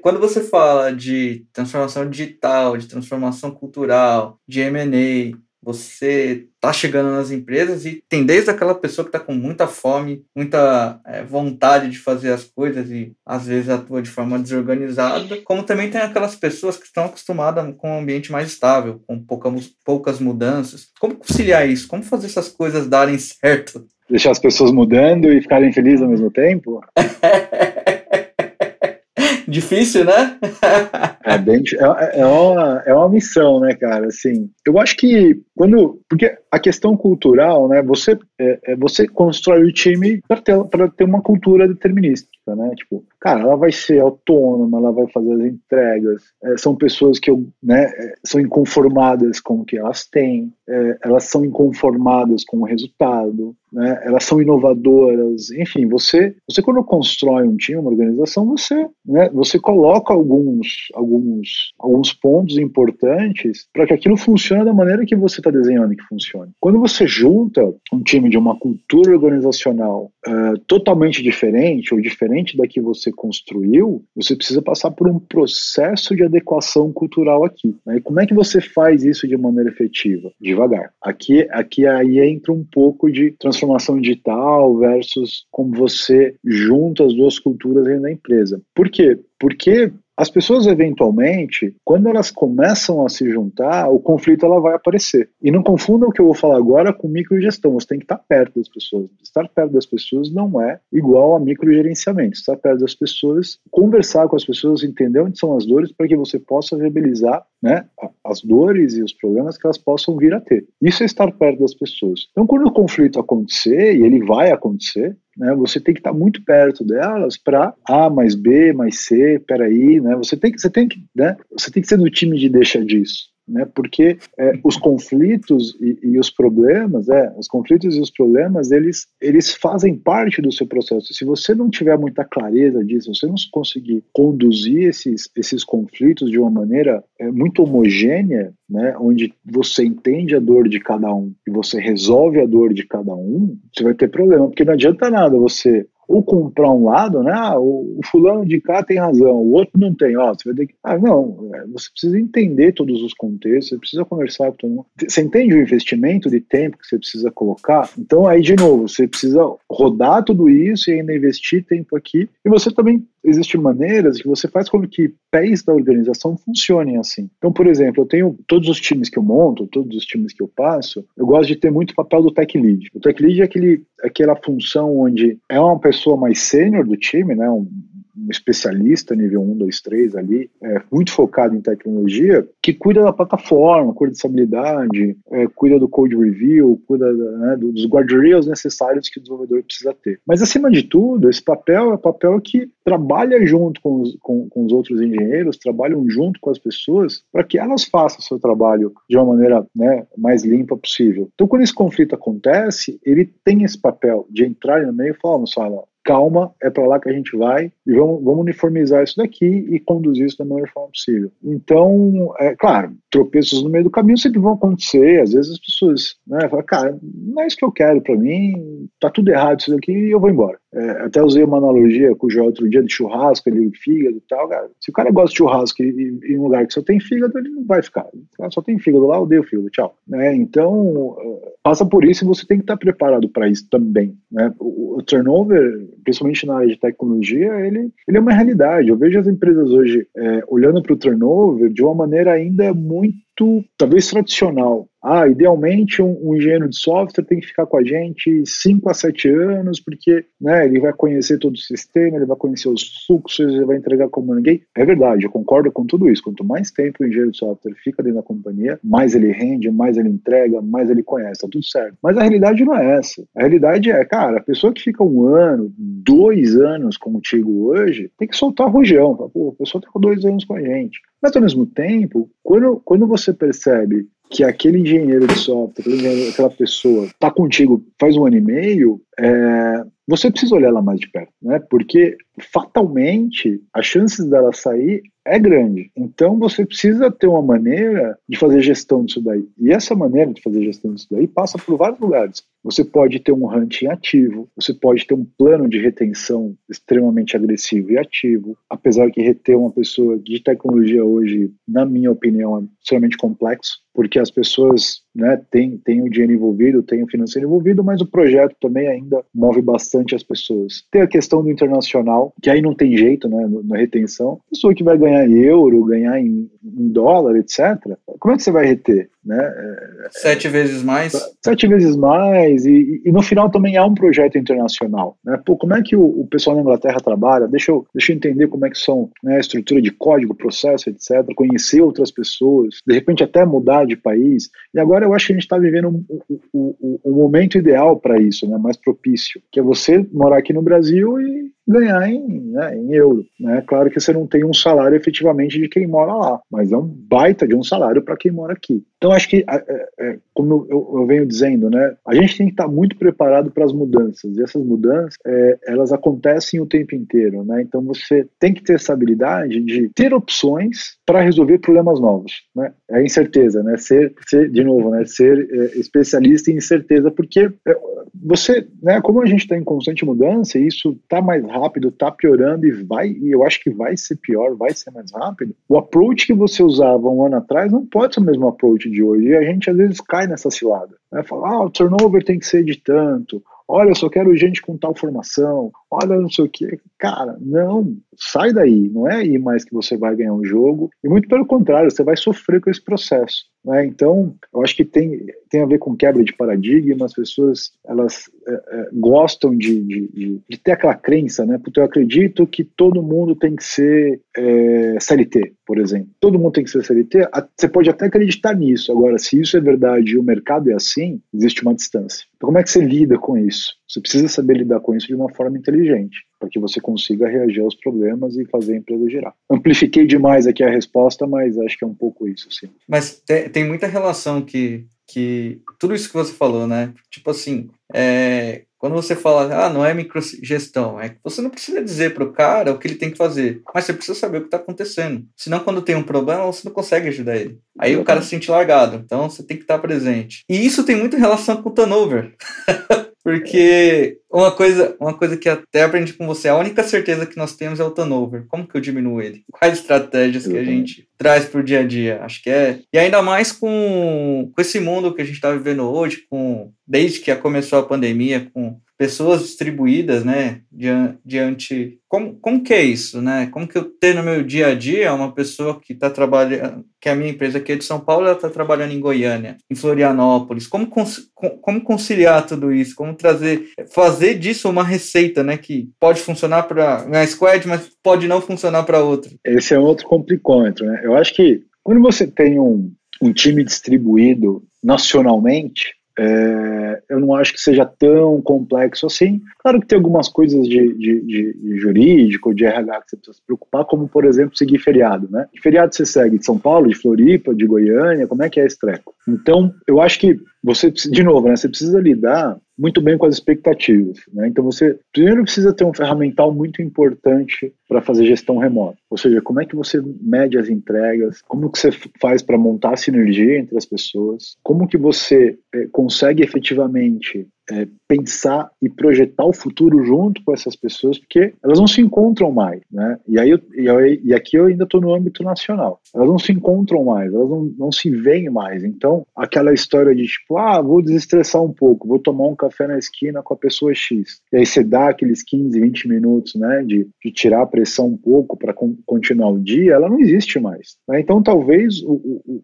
Quando você fala de transformação digital, de transformação cultural, de M&A, você tá chegando nas empresas e tem desde aquela pessoa que tá com muita fome, muita é, vontade de fazer as coisas e às vezes atua de forma desorganizada, como também tem aquelas pessoas que estão acostumadas com um ambiente mais estável, com pouca, poucas mudanças. Como conciliar isso? Como fazer essas coisas darem certo? Deixar as pessoas mudando e ficarem felizes ao mesmo tempo? Difícil, né? é, bem, é, é, uma, é uma missão, né, cara? Assim, eu acho que quando. Porque a questão cultural, né? Você, é, é você constrói o time para ter, ter uma cultura determinística, né? Tipo, cara, ela vai ser autônoma, ela vai fazer as entregas. É, são pessoas que né, é, são inconformadas com o que elas têm, é, elas são inconformadas com o resultado, né, elas são inovadoras. Enfim, você, você quando constrói um time, uma organização, você, né, você coloca alguns, alguns, alguns pontos importantes para que aquilo funcione da maneira que você está desenhando que funcione. Quando você junta um time de uma cultura organizacional uh, totalmente diferente ou diferente da que você construiu, você precisa passar por um processo de adequação cultural aqui. Né? E como é que você faz isso de maneira efetiva? Devagar. Aqui, aqui aí entra um pouco de transformação digital versus como você junta as duas culturas dentro da empresa. Por quê? Porque as pessoas eventualmente, quando elas começam a se juntar, o conflito ela vai aparecer. E não confundam o que eu vou falar agora com microgestão. Você tem que estar perto das pessoas. Estar perto das pessoas não é igual a microgerenciamento. Estar perto das pessoas, conversar com as pessoas, entender onde são as dores para que você possa viabilizar né, as dores e os problemas que elas possam vir a ter. Isso é estar perto das pessoas. Então, quando o conflito acontecer, e ele vai acontecer, né? Você tem que estar muito perto delas para A mais B mais C, peraí, né? Você tem que, você tem que, né? Você tem que ser do time de deixa disso né? Porque é, os conflitos e, e, os problemas, é, os conflitos e os problemas, eles, eles fazem parte do seu processo. Se você não tiver muita clareza disso, se você não conseguir conduzir esses, esses conflitos de uma maneira é, muito homogênea, né? Onde você entende a dor de cada um e você resolve a dor de cada um, você vai ter problema, porque não adianta nada você ou comprar um lado, né? Ah, o, fulano de cá tem razão, o outro não tem. Ó, você vai ter que. Ah, não, é, você precisa entender todos os contextos, você precisa conversar com todo mundo. Você entende o investimento de tempo que você precisa colocar? Então, aí, de novo, você precisa rodar tudo isso e ainda investir tempo aqui. E você também existem maneiras que você faz com que pés da organização funcionem assim. Então, por exemplo, eu tenho todos os times que eu monto, todos os times que eu passo, eu gosto de ter muito papel do tech lead. O tech lead é aquele, aquela função onde é uma pessoa mais sênior do time, né, um especialista nível 1, 2, 3 ali, é, muito focado em tecnologia, que cuida da plataforma, cuida da estabilidade, é, cuida do code review, cuida né, dos guardrails necessários que o desenvolvedor precisa ter. Mas, acima de tudo, esse papel é o papel que trabalha junto com os, com, com os outros engenheiros, trabalham junto com as pessoas para que elas façam o seu trabalho de uma maneira né, mais limpa possível. Então, quando esse conflito acontece, ele tem esse papel de entrar no meio e falar, Moçada, calma, é para lá que a gente vai e vamos, vamos uniformizar isso daqui e conduzir isso da melhor forma possível. Então, é claro, tropeços no meio do caminho sempre vão acontecer, às vezes as pessoas né, falam, cara, não é isso que eu quero para mim, tá tudo errado isso daqui e eu vou embora. É, até usei uma analogia com o João outro dia de churrasco, ele fígado e tal, cara. Se o cara gosta de churrasco e, em um lugar que só tem fígado, ele não vai ficar. Só tem fígado lá, odeio fígado, tchau. Né? Então, é, passa por isso e você tem que estar preparado para isso também. Né? O, turnover, principalmente na área de tecnologia, ele, ele é uma realidade. Eu vejo as empresas hoje é, olhando para o turnover de uma maneira ainda muito, talvez tradicional ah, idealmente um, um, engenheiro de software tem que ficar com a gente 5 a 7 anos, porque né, ele vai conhecer todo o sistema, ele vai conhecer os fluxos, ele vai entregar como ninguém. É verdade, eu concordo com tudo isso. Quanto mais tempo o engenheiro de software fica dentro da companhia, mais ele rende, mais ele entrega, mais ele conhece, tá tudo certo. Mas a realidade não é essa. A realidade é, cara, a pessoa que fica um ano, dois anos contigo hoje, tem que soltar rojão. Pô, a pessoa tá com dois anos com a gente. Mas ao mesmo tempo, quando, quando você percebe que aquele engenheiro de software, aquela pessoa, está contigo faz um ano e meio, é, você precisa olhar ela mais de perto, né? Porque fatalmente as chances dela sair é grande. Então você precisa ter uma maneira de fazer gestão disso daí. E essa maneira de fazer gestão disso daí passa por vários lugares. Você pode ter um hunting ativo, você pode ter um plano de retenção extremamente agressivo e ativo, apesar que reter uma pessoa de tecnologia hoje, na minha opinião, é extremamente complexo, porque as pessoas né, têm, têm o dinheiro envolvido, têm o financeiro envolvido, mas o projeto também ainda move bastante as pessoas. Tem a questão do internacional, que aí não tem jeito, né, na retenção. Pessoa que vai ganhar em euro, ganhar em, em dólar, etc. Como é que você vai reter? Né? Sete vezes mais? Sete vezes mais, e, e no final também há um projeto internacional. Né? Pô, como é que o, o, pessoal na Inglaterra trabalha? Deixa eu, deixa eu entender como é que são né, a estrutura de código, processo, etc. Conhecer outras pessoas, de repente até mudar de país. E agora eu acho que a gente está vivendo um, um, um, um, momento ideal para isso, né, mais propício, que é você morar aqui no Brasil e ganhar em, né, em euro. Né? Claro que você não tem um salário efetivamente de quem mora lá, mas é um baita de um salário para quem mora aqui. Então, acho que, é, é, como eu, eu, venho dizendo, né, a gente tem que estar muito preparado para as mudanças, e essas mudanças, é, elas acontecem o tempo inteiro. Né? Então, você tem que ter essa habilidade de ter opções para resolver problemas novos. Né? É incerteza, né? ser, ser de novo, né? ser é, especialista em incerteza, porque é, você, né, como a gente está em constante mudança, e isso está mais rápido, está piorando e vai, e eu acho que vai ser pior, vai ser mais rápido. O approach que você usava um ano atrás não pode ser o mesmo approach de hoje. E a gente às vezes cai nessa cilada. Né? Fala, ah, o turnover tem que ser de tanto. Olha, eu só quero gente com tal formação. Olha, não sei o que. Cara, não, sai daí. Não é aí mais que você vai ganhar um jogo. E muito pelo contrário, você vai sofrer com esse processo. Né? Então, eu acho que tem, tem a ver com quebra de paradigma. As pessoas elas é, é, gostam de, de, de, ter aquela crença, né? Porque eu acredito que todo mundo tem que ser é, CLT, por exemplo. Todo mundo tem que ser CLT. Você pode até acreditar nisso. Agora, se isso é verdade e o mercado é assim, existe uma distância. Então, como é que você lida com isso? Você precisa saber lidar com isso de uma forma inteligente, para que você consiga reagir aos problemas e fazer a empresa girar. Amplifiquei demais aqui a resposta, mas acho que é um pouco isso, sim. Mas tem muita relação que, que tudo isso que você falou, né? Tipo assim, é, quando você fala, ah, não é microgestão, é que você não precisa dizer para o cara o que ele tem que fazer, mas você precisa saber o que está acontecendo. Senão, quando tem um problema, você não consegue ajudar ele. Aí o cara se sente largado. Então, você tem que estar presente. E isso tem muita relação com o turnover. Porque Uma coisa, uma coisa que até aprendi com você, a única certeza que nós temos é o turnover. Como que eu diminuo ele? Quais estratégias que a gente traz para o dia a dia? Acho que é. E ainda mais com, com esse mundo que a gente está vivendo hoje, com desde que começou a pandemia, com pessoas distribuídas, né, diante, como, como que é isso, né, como que eu tenho no meu dia a dia uma pessoa que está trabalhando, que é a minha empresa aqui é de São Paulo, ela está trabalhando em Goiânia, em Florianópolis, como, como conciliar tudo isso, como trazer, fazer disso uma receita, né, que pode funcionar para uma squad, mas pode não funcionar para outra. Esse é outro complicômetro, né, eu acho que quando você tem um, um time distribuído nacionalmente, é, eu não acho que seja tão complexo assim. Claro que tem algumas coisas de, de, de, de, jurídico, de RH que você precisa se preocupar, como, por exemplo, seguir feriado, né? Que feriado você segue? De São Paulo, de Floripa, de Goiânia? Como é que é esse treco? Então, eu acho que você, de novo, né, você precisa lidar muito bem com as expectativas. Né? Então você primeiro precisa ter um ferramental muito importante para fazer gestão remota. Ou seja, como é que você mede as entregas, como que você faz para montar a sinergia entre as pessoas, como que você é, consegue efetivamente é, pensar e projetar o futuro junto com essas pessoas, porque elas não se encontram mais, né? E aí, e, e aqui eu ainda estou no âmbito nacional. Elas não se encontram mais, elas não, não se veem mais. Então, aquela história de tipo, ah, vou desestressar um pouco, vou tomar um café na esquina com a pessoa X. E aí você dá aqueles 15, 20 minutos, né, de, de tirar a um pouco para con continuar o dia, ela não existe mais. Né? Então, talvez o,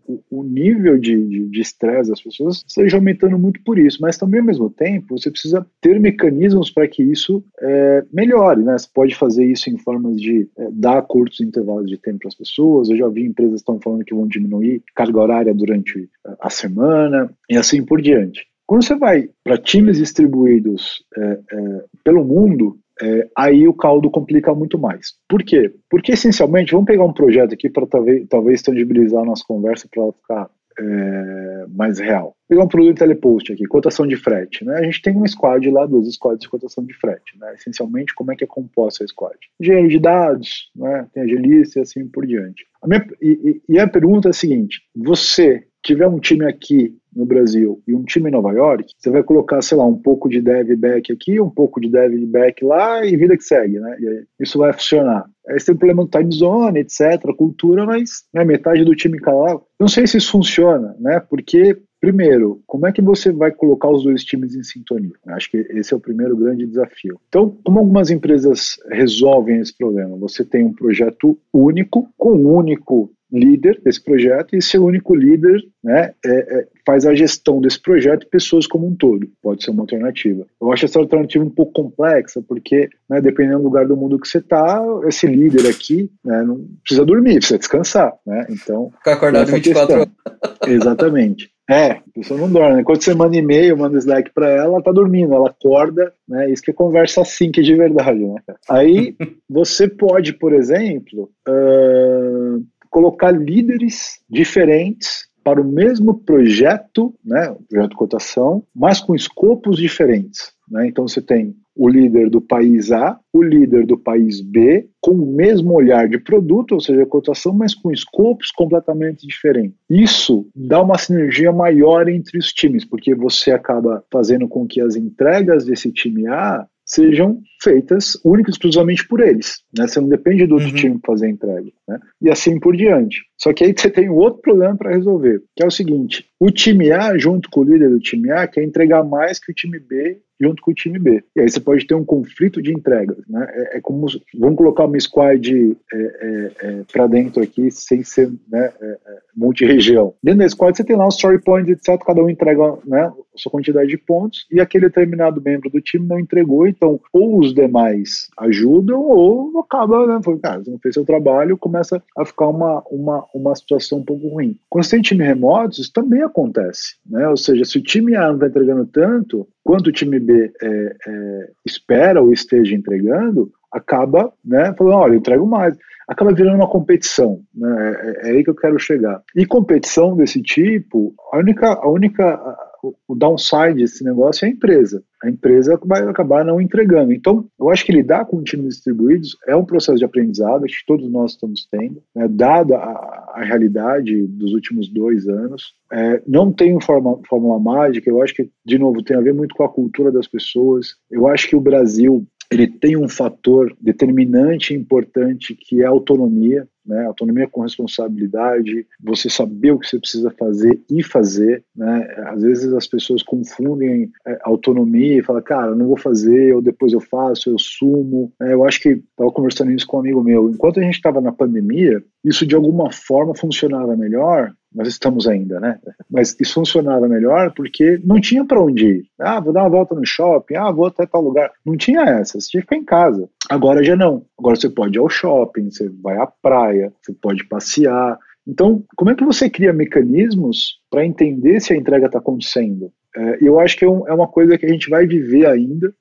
o, o nível de estresse das pessoas seja aumentando muito por isso, mas também ao mesmo tempo você precisa ter mecanismos para que isso é, melhore. Né? Você pode fazer isso em formas de é, dar curtos intervalos de tempo para as pessoas. Eu já vi empresas que estão falando que vão diminuir carga horária durante a semana e assim por diante. Quando você vai para times distribuídos é, é, pelo mundo, é, aí o caldo complica muito mais. Por quê? Porque, essencialmente, vamos pegar um projeto aqui para talvez, talvez tangibilizar a nossa conversa para ficar é, mais real. Vou pegar um produto telepost aqui, cotação de frete. Né? A gente tem uma squad lá, duas squads de cotação de frete. Né? Essencialmente, como é que é composta a squad? Engenheiro de dados, né? tem agilista e assim por diante. A minha, e, e a pergunta é a seguinte, você tiver um time aqui no Brasil e um time em Nova York, você vai colocar, sei lá, um pouco de dev back aqui, um pouco de dev back lá e vida que segue, né? Isso vai funcionar. Aí você tem um problema do time zone, etc., cultura, mas né, metade do time calado. Não sei se isso funciona, né? Porque Primeiro, como é que você vai colocar os dois times em sintonia? Acho que esse é o primeiro grande desafio. Então, como algumas empresas resolvem esse problema? Você tem um projeto único, com um único líder desse projeto e esse único líder né, é, é, faz a gestão desse projeto e pessoas como um todo. Pode ser uma alternativa. Eu acho essa alternativa um pouco complexa, porque né, dependendo do lugar do mundo que você está, esse líder aqui né, não precisa dormir, precisa descansar. Né? Então, Ficar acordado 24 horas. Exatamente. É, a pessoa não dorme. Né? Quando você manda e-mail, manda Slack para ela, ela tá dormindo, ela acorda, né? Isso que é conversa assim que é de verdade, né? Aí você pode, por exemplo, uh, colocar líderes diferentes para o mesmo projeto, né, projeto de cotação, mas com escopos diferentes. Né? Então você tem o líder do país A, o líder do país B, com o mesmo olhar de produto, ou seja, cotação, mas com escopos completamente diferentes. Isso dá uma sinergia maior entre os times, porque você acaba fazendo com que as entregas desse time A sejam feitas única e exclusivamente por eles. Né? Você não depende do outro uhum. time fazer a entrega. Né? E assim por diante. Só que aí você tem um outro problema para resolver, que é o seguinte: o time A, junto com o líder do time A, quer entregar mais que o time B junto com o time B. E aí você pode ter um conflito de entregas. Né? É, é como, vamos colocar uma squad é, é, é para dentro aqui, sem ser né, é, é, multi-região. Dentro da squad você tem lá os story points, etc. Cada um entrega né, a sua quantidade de pontos e aquele determinado membro do time não entregou, então ou os demais ajudam ou acaba, né, falando, cara, você não fez seu trabalho, começa a ficar uma, uma, uma situação um pouco ruim. Quando você tem time remoto, isso também acontece. Né? Ou seja, se o time A não está entregando tanto, quanto o time B é, é, espera ou esteja entregando, acaba né, falando, olha, eu entrego mais. Acaba virando uma competição, né, é, é, aí que eu quero chegar. E competição desse tipo, a única, a única o, downside desse negócio é a empresa. A empresa vai acabar não entregando. Então, eu acho que lidar com times distribuídos é um processo de aprendizado que todos nós estamos tendo, né, dada a, a, realidade dos últimos dois anos. É, não tem forma, fórmula mágica, eu acho que, de novo, tem a ver muito com a cultura das pessoas. Eu acho que o Brasil ele tem um fator determinante e importante que é a autonomia, né? Autonomia com responsabilidade, você saber o que você precisa fazer e fazer, né? Às vezes as pessoas confundem é, autonomia e falam, cara, não vou fazer, ou depois eu faço, eu sumo. É, eu acho que estava conversando isso com um amigo meu. Enquanto a gente estava na pandemia, isso de alguma forma funcionava melhor nós estamos ainda, né? Mas isso funcionava melhor porque não tinha para onde ir. Ah, vou dar uma volta no shopping, ah, vou até tal lugar. Não tinha essa, você tinha que ficar em casa. Agora já não. Agora você pode ir ao shopping, você vai à praia, você pode passear. Então, como é que você cria mecanismos para entender se a entrega está acontecendo? É, eu acho que é, é, uma coisa que a gente vai viver ainda,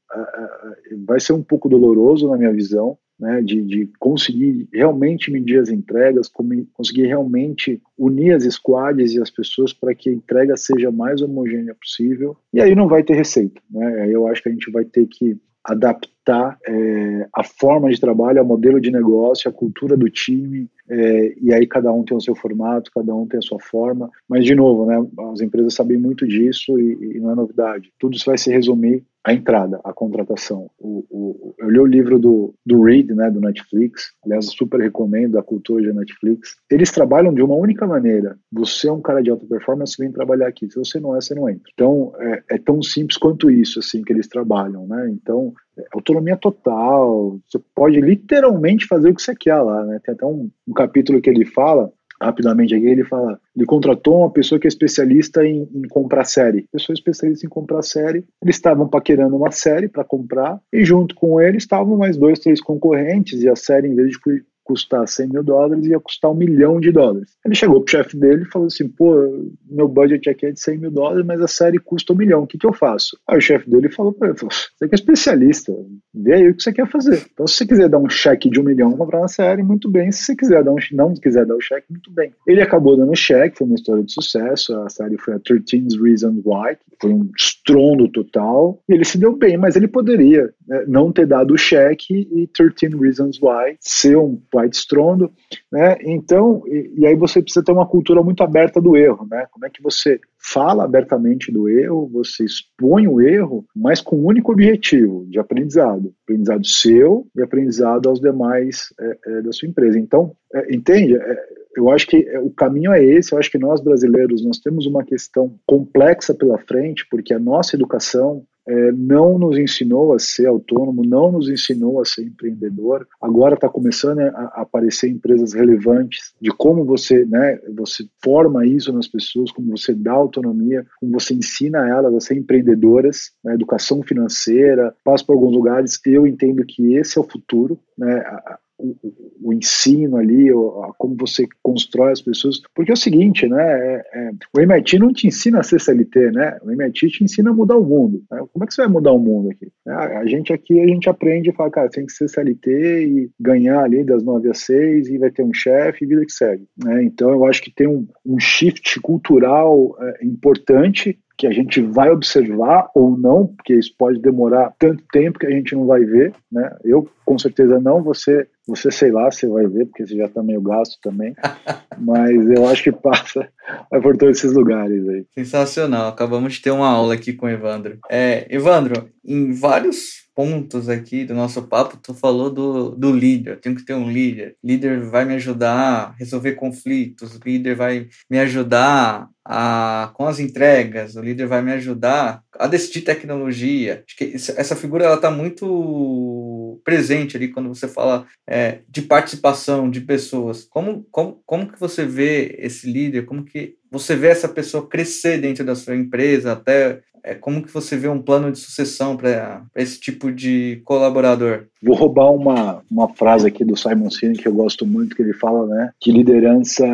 vai ser um pouco doloroso na minha visão, né, de, de, conseguir realmente medir as entregas, conseguir realmente unir as squads e as pessoas para que a entrega seja mais homogênea possível. E aí não vai ter receita. Né? Eu acho que a gente vai ter que adaptar é, a forma de trabalho, o modelo de negócio, a cultura do time, é, e aí cada um tem o seu formato, cada um tem a sua forma. Mas, de novo, né, as empresas sabem muito disso e, e não é novidade. Tudo isso vai se resumir à entrada, à contratação. O, o, eu li o livro do, do Reed, né, do Netflix, aliás, super recomendo a cultura da Netflix. Eles trabalham de uma única maneira. Você é um cara de alta performance, vem trabalhar aqui. Se você não é, você não entra. Então, é, é tão simples quanto isso, assim, que eles trabalham, né? Então, autonomia total. Você pode literalmente fazer o que você quer lá, né? Tem até um, um capítulo que ele fala rapidamente aqui, ele fala, ele contratou uma pessoa que é especialista em, em comprar série. Pessoa especialista em comprar série. Eles estavam paquerando uma série para comprar e junto com ele estavam mais dois, três concorrentes e a série, em vez de custar 100 mil dólares, ia custar um milhão de dólares. Ele chegou pro chefe dele e falou assim, pô, meu budget aqui é de 100 mil dólares, mas a série custa um milhão, o que, que eu faço? Aí o chefe dele falou para ele, você que é especialista, vê aí o que você quer fazer. Então se você quiser dar um cheque de um milhão comprar uma série, muito bem. Se você quiser dar um, não quiser dar o cheque, muito bem. Ele acabou dando o cheque, foi uma história de sucesso, a série foi a 13 Reasons Why, foi um estrondo total, e ele se deu bem, mas ele poderia né, não ter dado o cheque e 13 Reasons Why ser um White Strondo, né? Então, e, e, aí você precisa ter uma cultura muito aberta do erro, né? Como é que você fala abertamente do erro, você expõe o erro, mas com um único objetivo de aprendizado, aprendizado seu e aprendizado aos demais é, é, da sua empresa. Então, é, entende? É, eu acho que é, o caminho é esse. Eu acho que nós brasileiros nós temos uma questão complexa pela frente, porque a nossa educação é, não nos ensinou a ser autônomo, não nos ensinou a ser empreendedor. Agora está começando a, aparecer empresas relevantes de como você, né, você forma isso nas pessoas, como você dá autonomia, como você ensina elas a ser empreendedoras, né, educação financeira, passa por alguns lugares. Eu entendo que esse é o futuro. Né, o, o, ensino ali, o, como você constrói as pessoas. Porque é o seguinte, né? É, é, o MIT não te ensina a ser CLT, né? O MIT te ensina a mudar o mundo. Né? Como é que você vai mudar o mundo aqui? É, a gente aqui, a gente aprende e fala, cara, tem que ser CLT e ganhar ali das 9 às 6 e vai ter um chefe e vida que segue. Né? Então eu acho que tem um, um shift cultural é, importante que a gente vai observar ou não, porque isso pode demorar tanto tempo que a gente não vai ver, né? Eu com certeza não, você, você sei lá, você vai ver, porque você já está meio gasto também, mas eu acho que passa vai por todos esses lugares aí. Sensacional, acabamos de ter uma aula aqui com o Evandro. É, Evandro, em vários pontos aqui do nosso papo, tu falou do, do líder, eu tenho que ter um líder. Líder vai me ajudar a resolver conflitos, o líder vai me ajudar a, com as entregas, o líder vai me ajudar a decidir tecnologia. Acho que essa figura ela está muito presente ali quando você fala é, de participação de pessoas. Como, como, como que você vê esse líder? Como que você vê essa pessoa crescer dentro da sua empresa até é, como que você vê um plano de sucessão para esse tipo de colaborador? Vou roubar uma, uma frase aqui do Simon Sinek que eu gosto muito, que ele fala, né, que liderança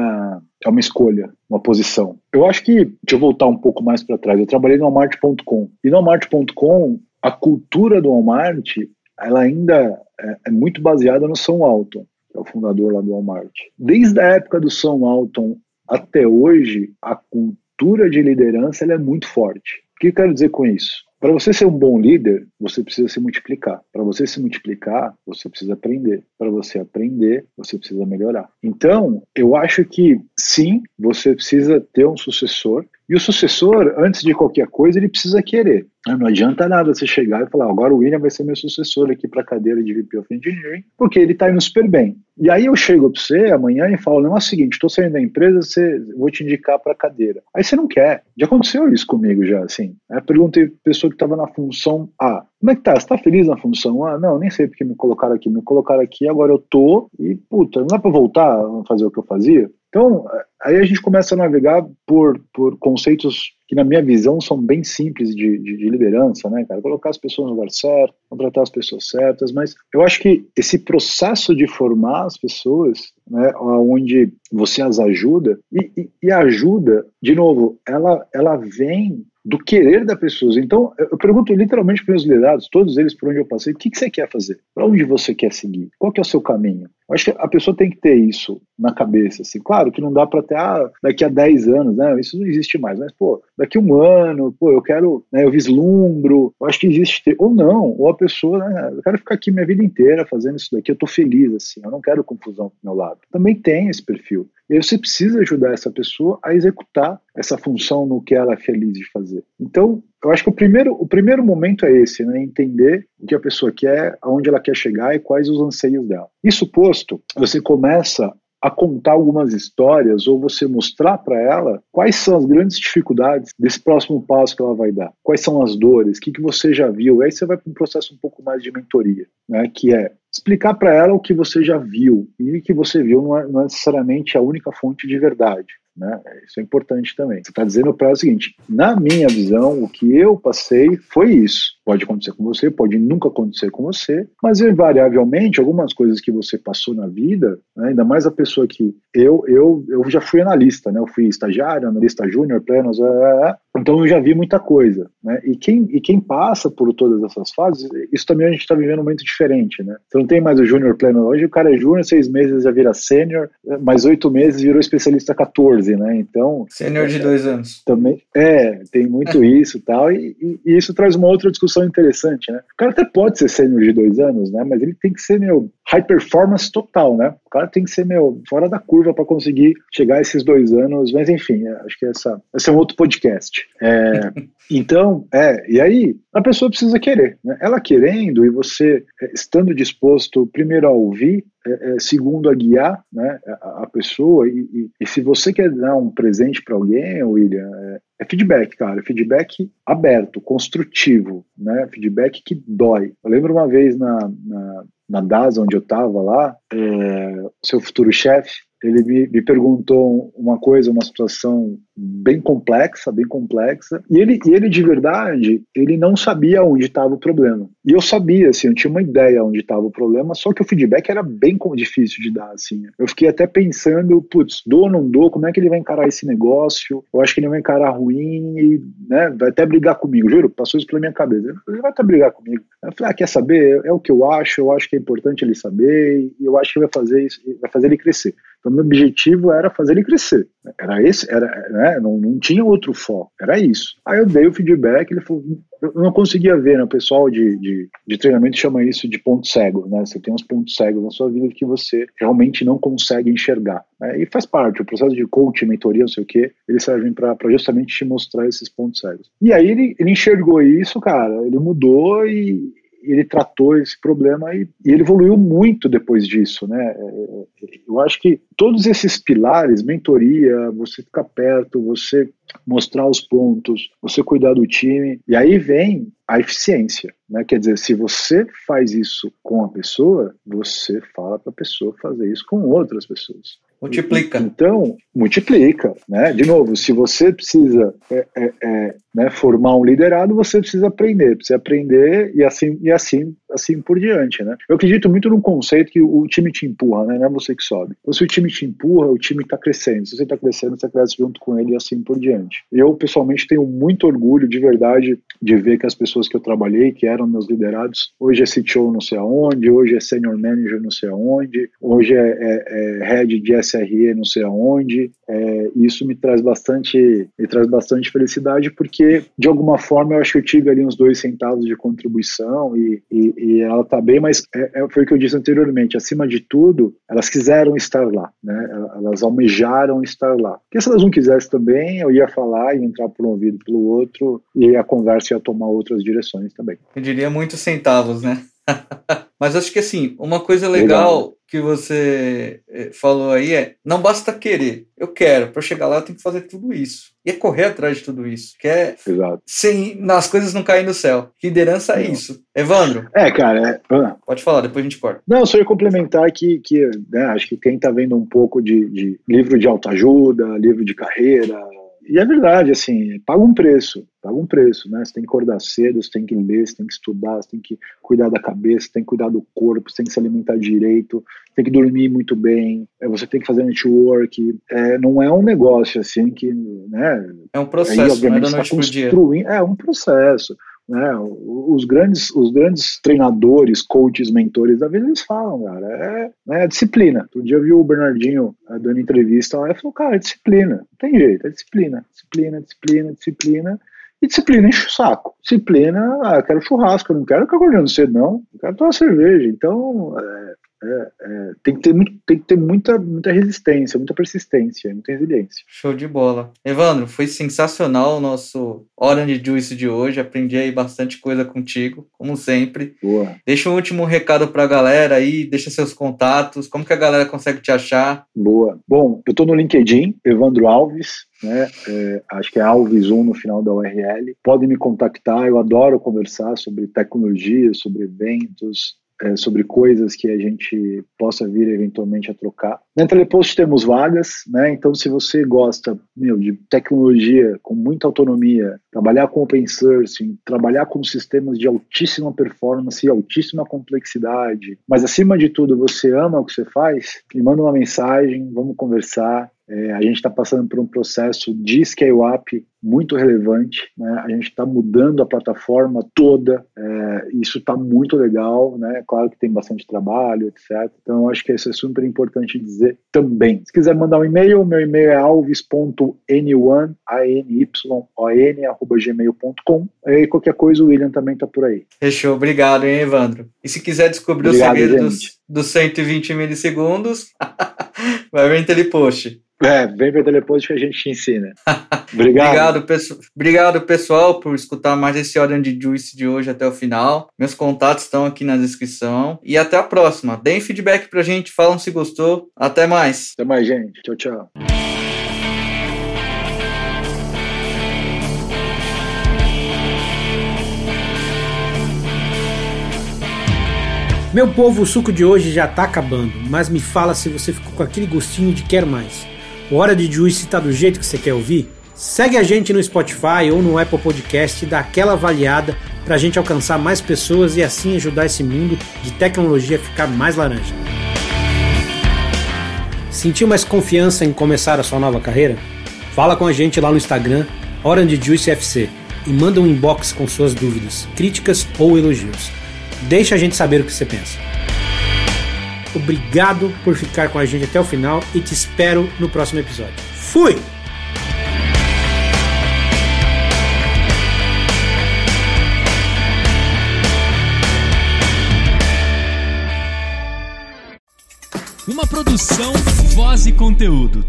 é uma escolha, uma posição. Eu acho que, deixa eu voltar um pouco mais para trás, eu trabalhei no Walmart.com, e no Walmart.com, a cultura do Walmart, ela ainda é, é muito baseada no Sam Walton, que é o fundador lá do Walmart. Desde a época do Sam Walton até hoje, a cultura cultura de liderança ela é muito forte. Que eu quero dizer com isso? Para você ser um bom líder, você precisa se multiplicar. Para você se multiplicar, você precisa aprender. Para você aprender, você precisa melhorar. Então, eu acho que sim, você precisa ter um sucessor. E o sucessor, antes de qualquer coisa, ele precisa querer. Não adianta nada você chegar e falar, agora o William vai ser meu sucessor aqui para a cadeira de VP of Engineering, porque ele está indo super bem. E aí eu chego para você amanhã e falo, não é o seguinte, estou saindo da empresa, você, vou te indicar para a cadeira. Aí você não quer. Já aconteceu isso comigo já, assim. Aí perguntei para pessoa que estava na função A, como é que tá? Você está feliz na função A? Não, nem sei porque me colocaram aqui. Me colocaram aqui, agora eu tô e, puta, não dá para voltar a fazer o que eu fazia? Então, aí a gente começa a navegar por, por conceitos que, na minha visão, são bem simples de, de, de, liderança, né, cara? Colocar as pessoas no lugar certo, contratar as pessoas certas, mas eu acho que esse processo de formar as pessoas, né, onde você as ajuda, e, e, e ajuda, de novo, ela, ela vem do querer da pessoa. Então, eu pergunto literalmente para meus liderados, todos eles por onde eu passei, o que, que você quer fazer? Para onde você quer seguir? Qual que é o seu caminho? Eu acho que a pessoa tem que ter isso na cabeça, assim. Claro que não dá para ter, ah, daqui a 10 anos, né? Isso não existe mais. Mas, pô, daqui a um ano, pô, eu quero, né, eu vislumbro. Eu acho que existe, ou não, ou a pessoa, né, eu quero ficar aqui minha vida inteira fazendo isso daqui, eu tô feliz, assim, eu não quero confusão do meu lado. Também tem esse perfil. E aí você precisa ajudar essa pessoa a executar essa função no que ela é feliz de fazer. Então, eu acho que o primeiro, o primeiro momento é esse, né? Entender o que a pessoa quer, aonde ela quer chegar e quais os anseios dela. Isso posto, você começa a contar algumas histórias ou você mostrar para ela quais são as grandes dificuldades desse próximo passo que ela vai dar, quais são as dores, o que, que você já viu. Aí você vai para um processo um pouco mais de mentoria, né? Que é explicar para ela o que você já viu e o que você viu não é, não é necessariamente a única fonte de verdade. Né? Isso é importante também. Você está dizendo para o seguinte: na minha visão, o que eu passei foi isso. Pode acontecer com você, pode nunca acontecer com você, mas invariavelmente algumas coisas que você passou na vida, né, ainda mais a pessoa que eu eu eu já fui analista, né? Eu fui estagiário, analista júnior, plenos, é, é, é. então eu já vi muita coisa, né? E quem e quem passa por todas essas fases, isso também a gente está vivendo um momento diferente, né? Você não tem mais o júnior pleno hoje, o cara é júnior, seis meses já vira sênior, mais oito meses virou especialista 14, né? Então sênior de dois anos. Também é, tem muito isso, tal, e, e, e isso traz uma outra discussão discussão interessante, né? O cara até pode ser sênior de dois anos, né? Mas ele tem que ser, meu, high performance total, né? O cara tem que ser, meu, fora da curva para conseguir chegar a esses dois anos. Mas, enfim, é, acho que essa, esse é um outro podcast. É, então, é, e aí a pessoa precisa querer, né? Ela querendo e você é, estando disposto, primeiro, a ouvir, é, é, segundo a guiar né, a, a pessoa e, e, e, se você quer dar um presente para alguém, William, é, é, feedback, cara, feedback aberto, construtivo, né, feedback que dói. Eu lembro uma vez na, na, na DAS, onde eu estava lá, é, seu futuro chefe, ele me, me, perguntou uma coisa, uma situação bem complexa, bem complexa, e ele, e ele de verdade, ele não sabia onde estava o problema. E eu sabia, assim, eu tinha uma ideia onde estava o problema, só que o feedback era bem difícil de dar, assim. Eu fiquei até pensando, putz, dou ou não dou, como é que ele vai encarar esse negócio? Eu acho que ele vai encarar ruim e, né, vai até brigar comigo, juro, passou isso pela minha cabeça. Ele vai até brigar comigo. Eu falei, ah, quer saber? É o que eu acho, eu acho que é importante ele saber, e eu acho que vai fazer isso, vai fazer ele crescer. Então, meu objetivo era fazer ele crescer. Era esse, era, né? não, não tinha outro foco, era isso. Aí eu dei o feedback, ele falou, eu não conseguia ver, né? O pessoal de, de, de, treinamento chama isso de ponto cego, né? Você tem uns pontos cegos na sua vida que você realmente não consegue enxergar. Né? E faz parte, o processo de coaching, mentoria, não sei o quê, eles servem para justamente te mostrar esses pontos cegos. E aí ele, ele enxergou isso, cara, ele mudou e ele tratou esse problema e, e, ele evoluiu muito depois disso, né? Eu acho que todos esses pilares, mentoria, você ficar perto, você mostrar os pontos, você cuidar do time, e aí vem a eficiência, né? Quer dizer, se você faz isso com a pessoa, você fala para a pessoa fazer isso com outras pessoas. Multiplica. Então, multiplica, né? De novo, se você precisa é, é, é, né, formar um liderado, você precisa aprender, precisa aprender e assim e assim assim por diante, né? Eu acredito muito num conceito que o time te empurra, né? Não é você que sobe. Então, se o time te empurra, o time está crescendo. Se você está crescendo, você cresce junto com ele e assim por diante. Eu, pessoalmente, tenho muito orgulho, de verdade, de ver que as pessoas que eu trabalhei, que eram meus liderados, hoje é CTO não sei aonde, hoje é Senior Manager não sei aonde, hoje é, é, é Head de SRE não sei aonde. É, isso me traz bastante me traz bastante felicidade porque de alguma forma eu acho que eu tive ali uns dois centavos de contribuição e, e, e ela tá bem, mas é, é, foi o que eu disse anteriormente. Acima de tudo, elas quiseram estar lá, né? Elas almejaram estar lá. Porque se elas não quisessem também, eu ia falar e entrar por um ouvido pelo outro e a conversa ia tomar outras direções também. Eu diria muitos centavos, né? Mas acho que assim, uma coisa legal, legal, que você eh, falou aí é: não basta querer, eu quero. Para chegar lá, eu tenho que fazer tudo isso. E é correr atrás de tudo isso. Que é Exato. sem as coisas não caem no céu. Liderança é isso. Evandro. É, cara. É... Ah. Pode falar, depois a gente corta. Não, só ia complementar que, que né, acho que quem está vendo um pouco de, de livro de autoajuda, livro de carreira, e é verdade, assim, paga um preço, paga um preço, né? Você tem que acordar cedo, você tem que ler, você tem que estudar, você tem que cuidar da cabeça, você tem que cuidar do corpo, você tem que se alimentar direito, tem que dormir muito bem, é, você tem que fazer network. É, não é um negócio assim que, né? É um processo, aí, obviamente, não é da noite tá construindo, É um processo. Né? Os grandes, os grandes treinadores, coaches, mentores da vida, eles falam, cara, é, né, é disciplina. Um dia eu vi o Bernardinho é, dando entrevista lá e falou, cara, é disciplina, não tem jeito, é disciplina, disciplina, disciplina, disciplina. E disciplina enche o saco. Disciplina, ah, eu quero churrasco, eu não quero ficar acordando cedo, não. Eu quero tomar cerveja. Então, é, é, é, tem que ter, muito, tem que ter muita, muita resistência, muita persistência, muita resiliência. Show de bola. Evandro, foi sensacional o nosso Orange Juice de hoje. Aprendi aí bastante coisa contigo, como sempre. Boa. Deixa um último recado para a galera aí, deixa seus contatos, como que a galera consegue te achar? Boa. Bom, eu estou no LinkedIn, Evandro Alves, né? É, acho que é Alves1 no final da URL. Podem me contactar, eu adoro conversar sobre tecnologia, sobre eventos, é, sobre coisas que a gente possa vir eventualmente a trocar. Na Telepost temos vagas, né? Então, se você gosta meu, de tecnologia com muita autonomia, trabalhar com open source, trabalhar com sistemas de altíssima performance e altíssima complexidade, mas acima de tudo você ama o que você faz, me manda uma mensagem, vamos conversar. É, a gente está passando por um processo de scale-up muito relevante. Né? A gente está mudando a plataforma toda. É, isso está muito legal. Né? Claro que tem bastante trabalho, etc. Então, eu acho que isso é super importante dizer também. Se quiser mandar um e-mail, meu e-mail é alves.n1, E qualquer coisa, o William também está por aí. Fechou. Obrigado, hein, Evandro? E se quiser descobrir Obrigado, o segredo dos, dos 120 milissegundos, vai ver em telepost. É, vem ver depois que a gente te ensina. Obrigado. obrigado, obrigado, pessoal, por escutar mais esse Orange Juice de hoje até o final. Meus contatos estão aqui na descrição. E até a próxima. Deem feedback pra gente, falam se gostou. Até mais. Até mais, gente. Tchau, tchau. Meu povo, o suco de hoje já tá acabando, mas me fala se você ficou com aquele gostinho de quer mais. O Hora de Juice tá do jeito que você quer ouvir? Segue a gente no Spotify ou no Apple Podcast e dá aquela avaliada para a gente alcançar mais pessoas e assim ajudar esse mundo de tecnologia a ficar mais laranja. Sentiu mais confiança em começar a sua nova carreira? Fala com a gente lá no Instagram, Orange Juice FC, e manda um inbox com suas dúvidas, críticas ou elogios. Deixa a gente saber o que você pensa. Obrigado por ficar com a gente até o final e te espero no próximo episódio. Fui! Uma produção, voz e conteúdo.